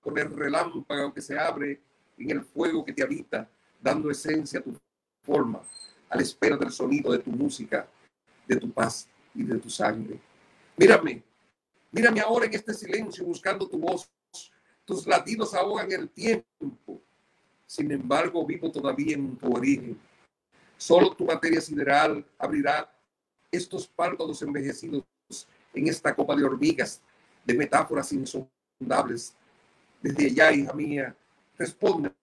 con el relámpago que se abre en el fuego que te habita, dando esencia a tu forma, a la espera del sonido de tu música, de tu paz y de tu sangre. Mírame, mírame ahora en este silencio buscando tu voz. Tus latidos ahogan el tiempo. Sin embargo, vivo todavía en tu origen Solo tu materia sideral abrirá estos párpados envejecidos en esta copa de hormigas, de metáforas insondables. Desde allá, hija mía, respóndeme.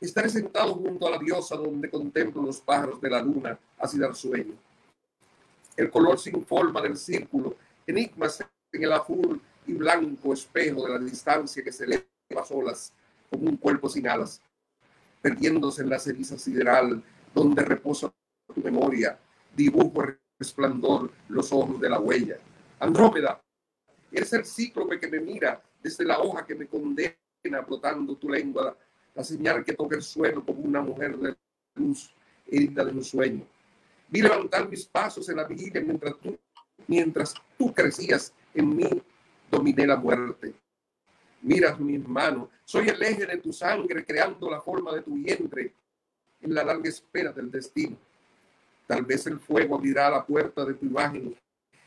Estaré sentado junto a la diosa donde contemplo los pájaros de la luna así dar sueño. El color sin forma del círculo, enigmas en el azul y blanco espejo de la distancia que se eleva a solas como un cuerpo sin alas, perdiéndose en la ceniza sideral donde reposa tu memoria, dibujo resplandor los ojos de la huella. Andrómeda, eres el cíclope que me mira desde la hoja que me condena, brotando tu lengua, la señal que toca el suelo como una mujer de luz herida de un sueño. Vi levantar mis pasos en la vigilia mientras tú, mientras tú crecías en mí, dominé la muerte. Miras mis manos, soy el eje de tu sangre creando la forma de tu vientre en la larga espera del destino. Tal vez el fuego abrirá la puerta de tu imagen,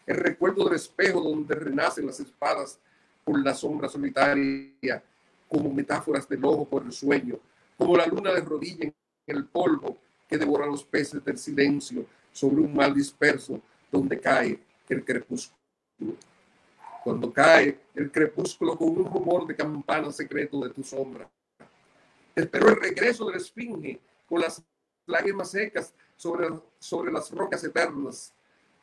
el recuerdo del espejo donde renacen las espadas por la sombra solitaria, como metáforas del ojo por el sueño, como la luna de rodilla en el polvo que devora los peces del silencio sobre un mal disperso donde cae el crepúsculo. Cuando cae el crepúsculo con un rumor de campana secreto de tu sombra. Espero el regreso de la esfinge con las lágrimas secas sobre, sobre las rocas eternas,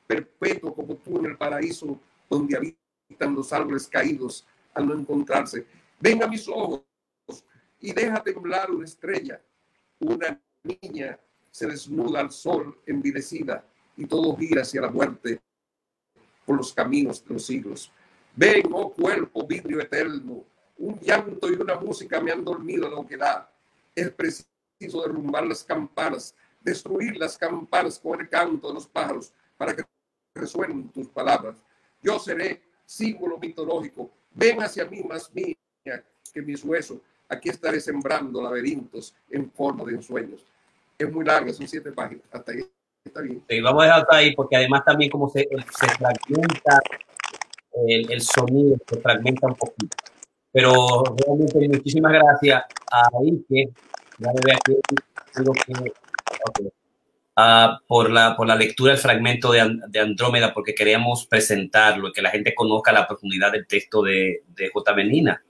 perpetuo como tú en el paraíso donde habitan los árboles caídos al no encontrarse. Venga a mis ojos y deja temblar una estrella. Una niña se desnuda al sol envilecida y todo gira hacia la muerte por los caminos de los siglos. Ven, oh cuerpo, vidrio eterno, un llanto y una música me han dormido lo que da. Es preciso derrumbar las campanas, destruir las campanas con el canto de los pájaros para que resuenen tus palabras. Yo seré símbolo mitológico. Ven hacia mí más mía que mis huesos. Aquí estaré sembrando laberintos en forma de ensueños. es muy larga, son siete páginas. Hasta ahí está bien. Sí, vamos a dejar hasta ahí porque además también como se, se fragmenta el, el, sonido, se fragmenta un poquito. Pero realmente muchísimas gracias a Ike, ya aquí, que, okay. uh, por, la, por la lectura del fragmento de, de, Andrómeda porque queríamos presentarlo, que la gente conozca la profundidad del texto de, de J. Menina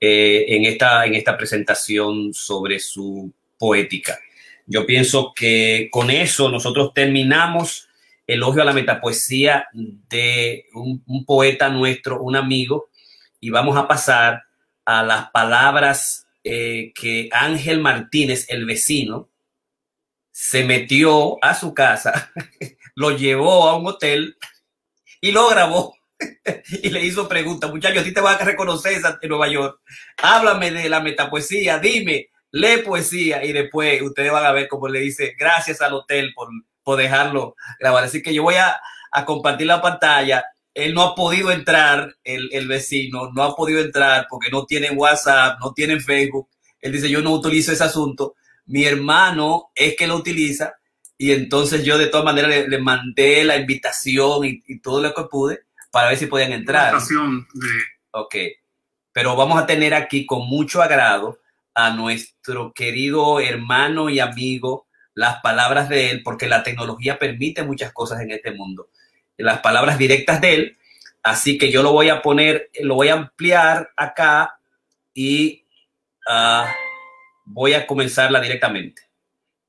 eh, en, esta, en esta presentación sobre su poética. Yo pienso que con eso nosotros terminamos elogio a la metapoesía de un, poeta nuestro, un amigo, y vamos a pasar a las palabras eh, que Ángel Martínez, el vecino, se metió a su casa, lo llevó a un hotel y lo grabó y le hizo preguntas. Muchachos, a ti te vas a reconocer en Nueva York. Háblame de la metapoesía, dime, lee poesía y después ustedes van a ver cómo le dice gracias al hotel por, por dejarlo grabar. Así que yo voy a, a compartir la pantalla. Él no ha podido entrar, el, el, vecino, no ha podido entrar porque no tiene WhatsApp, no tiene Facebook. Él dice, yo no utilizo ese asunto. Mi hermano es que lo utiliza y entonces yo de todas maneras le, le mandé la invitación y, y, todo lo que pude para ver si podían entrar. De... Ok, pero vamos a tener aquí con mucho agrado a nuestro querido hermano y amigo las palabras de él, porque la tecnología permite muchas cosas en este mundo. Las palabras directas de él. Así que yo lo voy a poner, lo voy a ampliar acá y uh, voy a comenzarla directamente.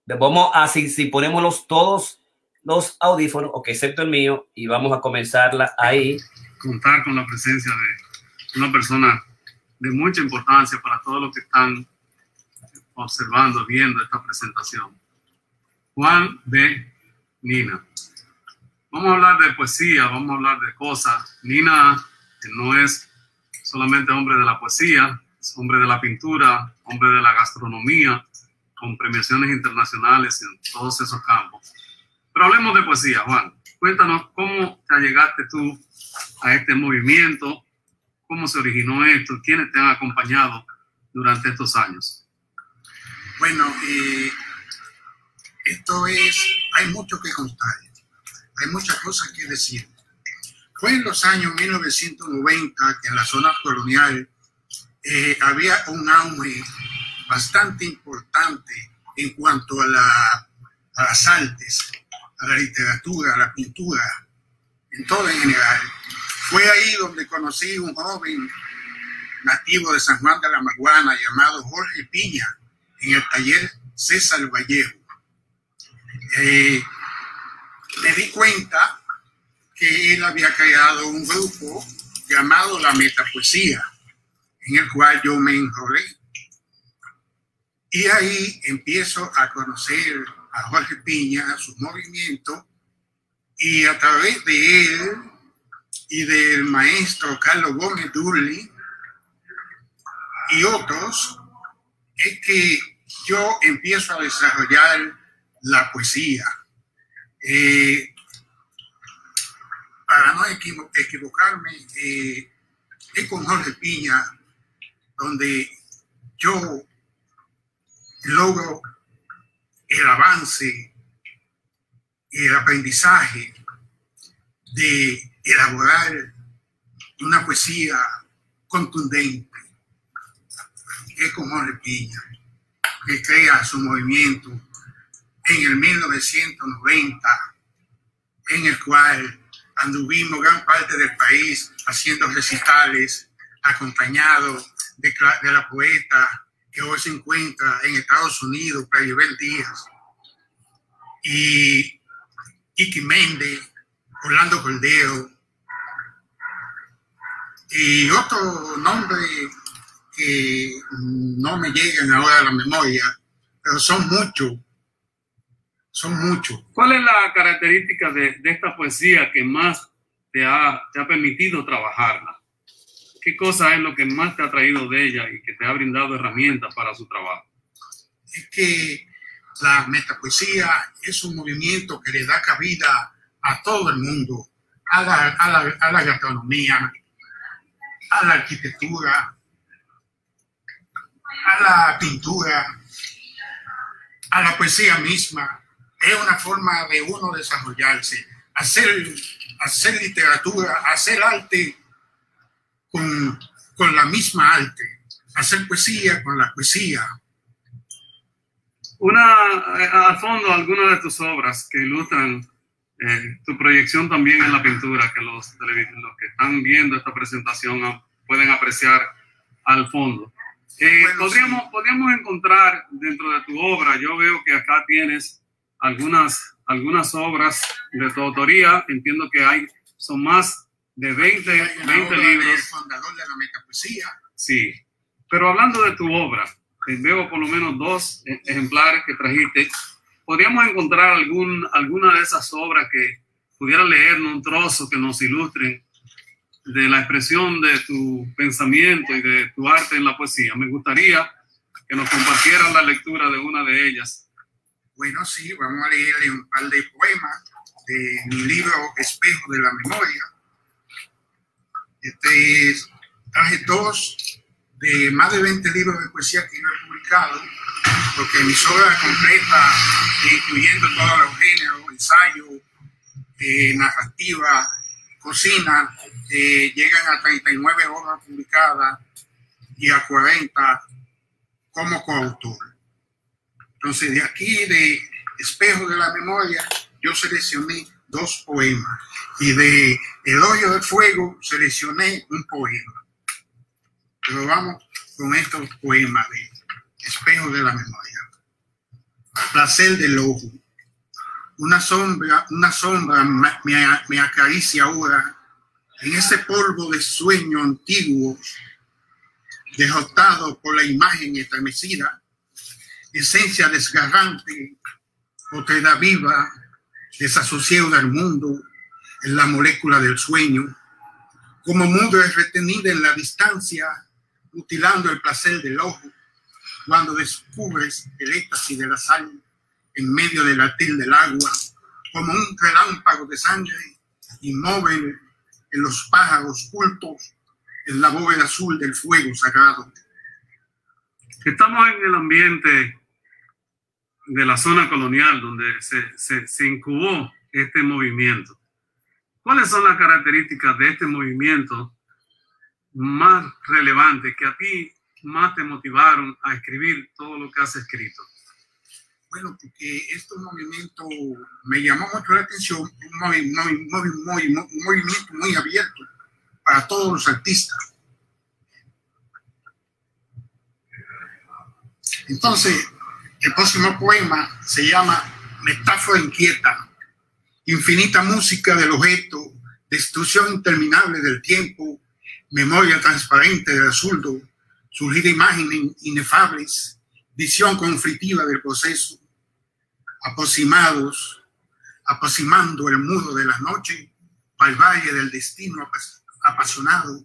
Vamos a, si, si ponemos los, todos los audífonos, ok, excepto el mío, y vamos a comenzarla ahí. Contar con la presencia de una persona de mucha importancia para todos los que están observando, viendo esta presentación. Juan B. Nina. Vamos a hablar de poesía, vamos a hablar de cosas. Nina no es solamente hombre de la poesía, es hombre de la pintura, hombre de la gastronomía, con premiaciones internacionales en todos esos campos. Pero hablemos de poesía, Juan. Cuéntanos cómo te llegaste tú a este movimiento, cómo se originó esto, quiénes te han acompañado durante estos años. Bueno, eh, esto es, hay mucho que contar, hay muchas cosas que decir. Fue en los años 1990 que en la zona colonial eh, había un auge bastante importante en cuanto a, a las artes, a la literatura, a la pintura, en todo en general. Fue ahí donde conocí un joven nativo de San Juan de la Maguana llamado Jorge Piña, en el taller César Vallejo. Eh, me di cuenta que él había creado un grupo llamado La Metapoesía, en el cual yo me enrolé. Y ahí empiezo a conocer a Jorge Piña, a sus movimientos, y a través de él y del maestro Carlos Gómez Durli y otros, es que yo empiezo a desarrollar la poesía. Eh, para no equivocarme, eh, es con Jorge Piña donde yo logro el avance y el aprendizaje de elaborar una poesía contundente es con Jorge Piña, que crea su movimiento en el 1990, en el cual anduvimos gran parte del país haciendo recitales, acompañado de, de la poeta que hoy se encuentra en Estados Unidos, Claribel Díaz, y Iki Méndez, Orlando Cordero, y otro nombre que no me llegan ahora a la memoria, pero son muchos, son muchos. ¿Cuál es la característica de, esta poesía que más te ha, te ha, permitido trabajarla? ¿Qué cosa es lo que más te ha traído de ella y que te ha brindado herramientas para su trabajo? Es que la metapoesía es un movimiento que le da cabida a todo el mundo, a la, a la, a la gastronomía, a la arquitectura, a la pintura, a la poesía misma. Es una forma de uno desarrollarse, hacer, hacer literatura, hacer arte con, con la misma arte, hacer poesía con la poesía. Una, eh, al fondo, algunas de tus obras que ilustran eh, tu proyección también en la pintura, que los, los que están viendo esta presentación pueden apreciar al fondo. Eh, podríamos, podríamos encontrar dentro de tu obra, yo veo que acá tienes algunas, algunas obras de tu autoría, entiendo que hay, son más de 20, 20 libros. fundador de la metapoesía. Sí, pero hablando de tu obra, veo por lo menos dos ejemplares que trajiste. ¿Podríamos encontrar algún, alguna de esas obras que pudiera leernos un trozo que nos ilustren de la expresión de tu pensamiento y de tu arte en la poesía. Me gustaría que nos compartieran la lectura de una de ellas. Bueno, sí, vamos a leer un par de poemas de mi libro Espejo de la Memoria. Este es, traje dos de más de 20 libros de poesía que yo he publicado, porque mis obras completas, incluyendo todos los géneros, ensayo, eh, narrativa, cocina, eh, llegan a 39 obras publicadas y a 40 como coautor. Entonces, de aquí, de Espejo de la Memoria, yo seleccioné dos poemas y de El Hoyo del Fuego seleccioné un poema. Pero vamos con estos poemas de Espejo de la Memoria. Placer del ojo. Una sombra, una sombra me, me acaricia ahora en ese polvo de sueño antiguo, derrotado por la imagen estremecida, esencia desgarrante, da viva, desasociado del mundo, en la molécula del sueño, como es retenida en la distancia, mutilando el placer del ojo, cuando descubres el éxtasis de la sal en medio del latir del agua, como un relámpago de sangre inmóvil en los pájaros cultos, en la bóveda azul del fuego sagrado. Estamos en el ambiente de la zona colonial donde se, se, incubó este movimiento. ¿Cuáles son las características de este movimiento más relevantes que a ti más te motivaron a escribir todo lo que has escrito? Bueno, porque este movimiento me llamó mucho la atención, un, movimiento muy abierto para todos los artistas. Entonces, el próximo poema se llama Metáfora inquieta, infinita música del objeto, destrucción interminable del tiempo, memoria transparente del azuldo, surgir imágenes inefables, visión conflictiva del proceso, aproximados, aproximando el muro de la noche al valle del destino apasionado,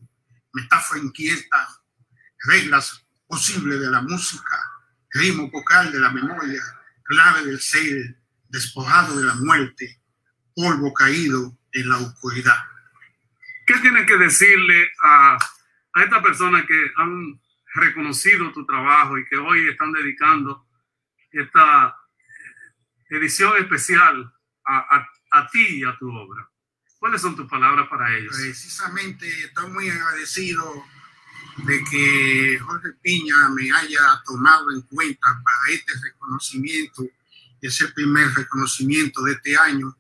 metáfora inquieta, reglas posibles de la música, ritmo vocal de la memoria, clave del ser, despojado de la muerte, polvo caído en la oscuridad. ¿Qué tiene que decirle a, a esta persona que han reconocido tu trabajo y que hoy están dedicando esta edición especial a, a, ti y a tu obra. ¿Cuáles son tus palabras para ellos? Precisamente estoy muy agradecido de que Jorge Piña me haya tomado en cuenta para este reconocimiento. Es el primer reconocimiento de este año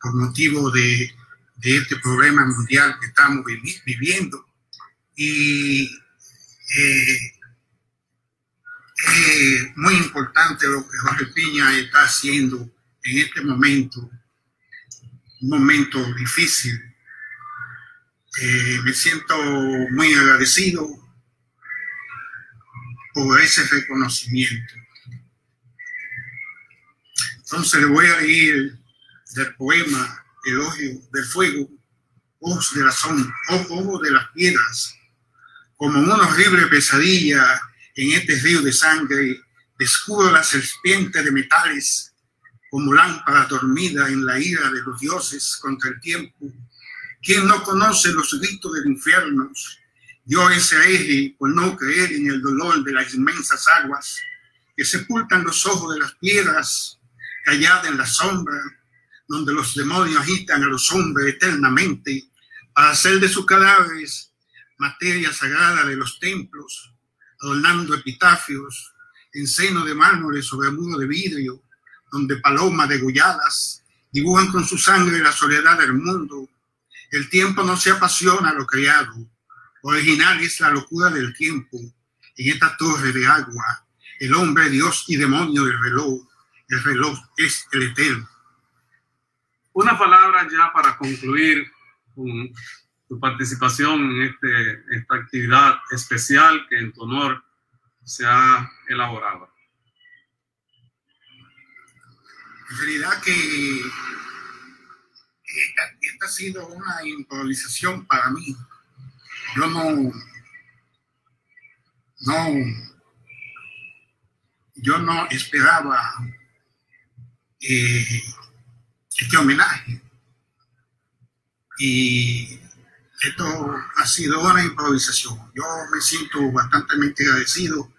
por motivo de, de este problema mundial que estamos viviendo. Y eh, eh, muy importante lo que Jorge Piña está haciendo en este momento, un momento difícil. Eh, me siento muy agradecido por ese reconocimiento. Entonces le voy a leer del poema Elogio del Fuego, Ojos de la Sombra, Ojos de las Piedras, como una horrible pesadilla en este río de sangre, descubro la serpiente de metales como lámpara dormida en la ira de los dioses contra el tiempo. Quien no conoce los gritos del infierno, dio ese eje por no creer en el dolor de las inmensas aguas que sepultan los ojos de las piedras, callada en la sombra, donde los demonios agitan a los hombres eternamente para hacer de sus cadáveres materia sagrada de los templos, adornando epitafios en seno de mármol sobre muro de vidrio, donde palomas degolladas dibujan con su sangre la soledad del mundo. El tiempo no se apasiona a lo creado, original es la locura del tiempo. En esta torre de agua, el hombre, Dios y demonio del reloj, el reloj es el eterno. Una palabra ya para concluir con tu participación en este, esta actividad especial que en tu honor se ha elaborado. En realidad que ha sido una improvisación para mí. Yo no, no, yo no esperaba eh, este homenaje. Y esto ha sido una improvisación. Yo me siento bastante agradecido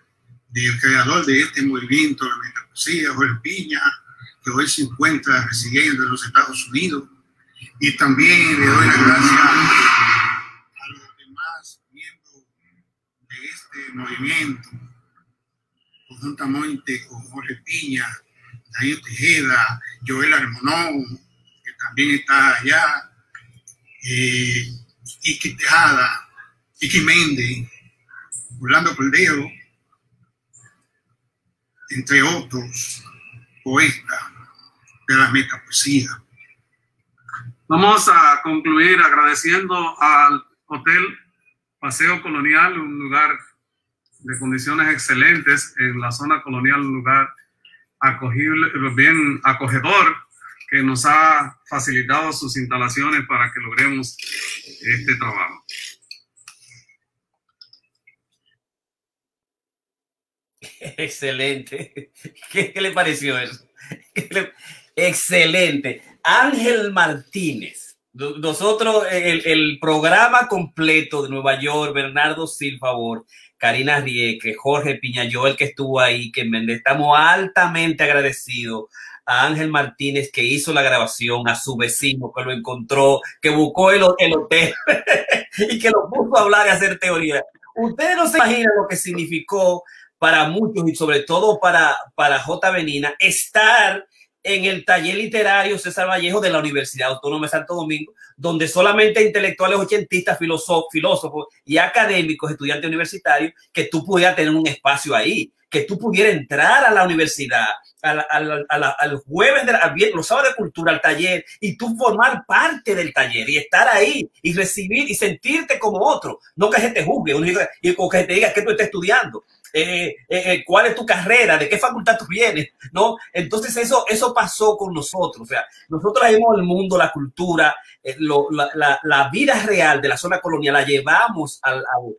del creador de este movimiento, la metapoesía, Jorge Piña, que hoy se encuentra residiendo en los Estados Unidos. Y también le doy las gracias a los demás miembros de este movimiento, conjuntamente con Jorge Piña, Daniel Tejeda, Joel Armonón, que también está allá, eh, Iki Tejada, Iki Méndez, Orlando Cordero, entre otros poetas de la metapoesía. Vamos a concluir agradeciendo al Hotel Paseo Colonial, un lugar de condiciones excelentes en la zona colonial, un lugar acogible, bien acogedor, que nos ha facilitado sus instalaciones para que logremos este trabajo. Excelente. ¿Qué, le pareció eso? Excelente. Ángel Martínez. Nosotros, el, el, programa completo de Nueva York, Bernardo Silfavor, Karina Rieke, Jorge Piñayol, que estuvo ahí, que estamos altamente agradecidos a Ángel Martínez que hizo la grabación, a su vecino que lo encontró, que buscó el, hotel y que lo puso a hablar y a hacer teoría. Ustedes no se imaginan lo que significó para muchos y sobre todo para, para J. Benina estar en el taller literario César Vallejo de la Universidad Autónoma de Santo Domingo, donde solamente intelectuales ochentistas, filósofos y académicos, estudiantes universitarios, que tú pudieras tener un espacio ahí, que tú pudieras entrar a la universidad, al, jueves, de la, los sábados de cultura, al taller, y tú formar parte del taller y estar ahí y recibir y sentirte como otro, no que se te juzgue, y que te diga que tú estás estudiando. Eh, eh, eh, cuál es tu carrera, de qué facultad tú vienes, ¿no? Entonces eso, eso pasó con nosotros, o sea, nosotros traemos el mundo, la cultura, la, vida real de la zona colonial, la llevamos al, al,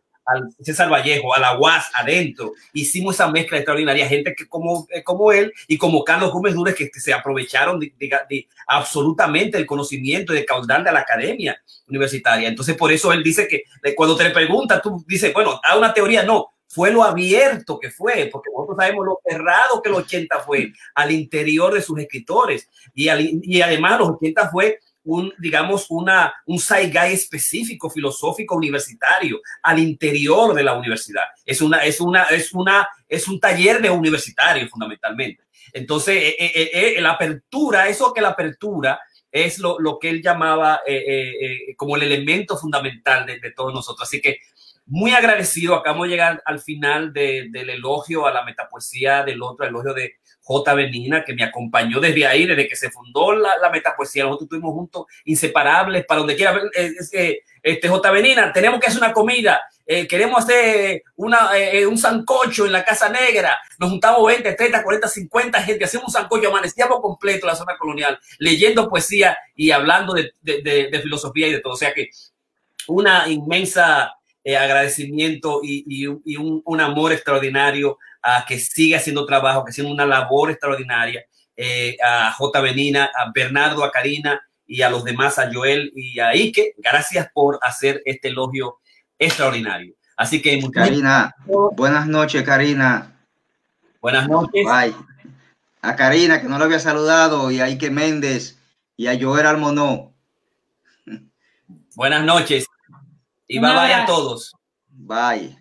César Vallejo, a la UAS, adentro, hicimos esa mezcla extraordinaria, gente que como, como él y como Carlos Gómez Dures que, se aprovecharon de, absolutamente el conocimiento y de caudal de la academia universitaria. Entonces, por eso él dice que cuando te le preguntas, tú dices, bueno, hay una teoría, no, fue lo abierto que fue, porque nosotros sabemos lo cerrado que los 80 fue al interior de sus escritores y, y además los 80 fue un, digamos, una, un saigai específico, filosófico, universitario, al interior de la universidad. Es una, es una, es una, es un taller de universitario fundamentalmente. Entonces, eh, eh, eh, la apertura, eso que la apertura es lo, lo que él llamaba como el elemento fundamental de, de todos nosotros. Así que muy agradecido. Acabamos de llegar al final del elogio a la metapoesía del otro, elogio de J. Benina, que me acompañó desde ahí, desde que se fundó la, la metapoesía. Nosotros estuvimos juntos, inseparables, para donde quiera. este, J. Benina, tenemos que hacer una comida. Eh, queremos hacer una, eh, un sancocho en la Casa Negra. Nos juntamos 20, 30, 40, 50 gente, hacemos un sancocho, amanecíamos completo la zona colonial, leyendo poesía y hablando de, de filosofía y de todo. O sea que una inmensa eh, agradecimiento y, un, amor extraordinario a que sigue haciendo trabajo, que sigue una labor extraordinaria, eh, a J. Benina, a Bernardo, a Karina y a los demás, a Joel y a Ike. Gracias por hacer este elogio extraordinario. Así que Karina, buenas noches, Karina. Buenas noches. Bye. A Karina, que no lo había saludado, y a Ike Méndez, y a Joel Almonó. Buenas noches. Y bye bye a todos. Bye.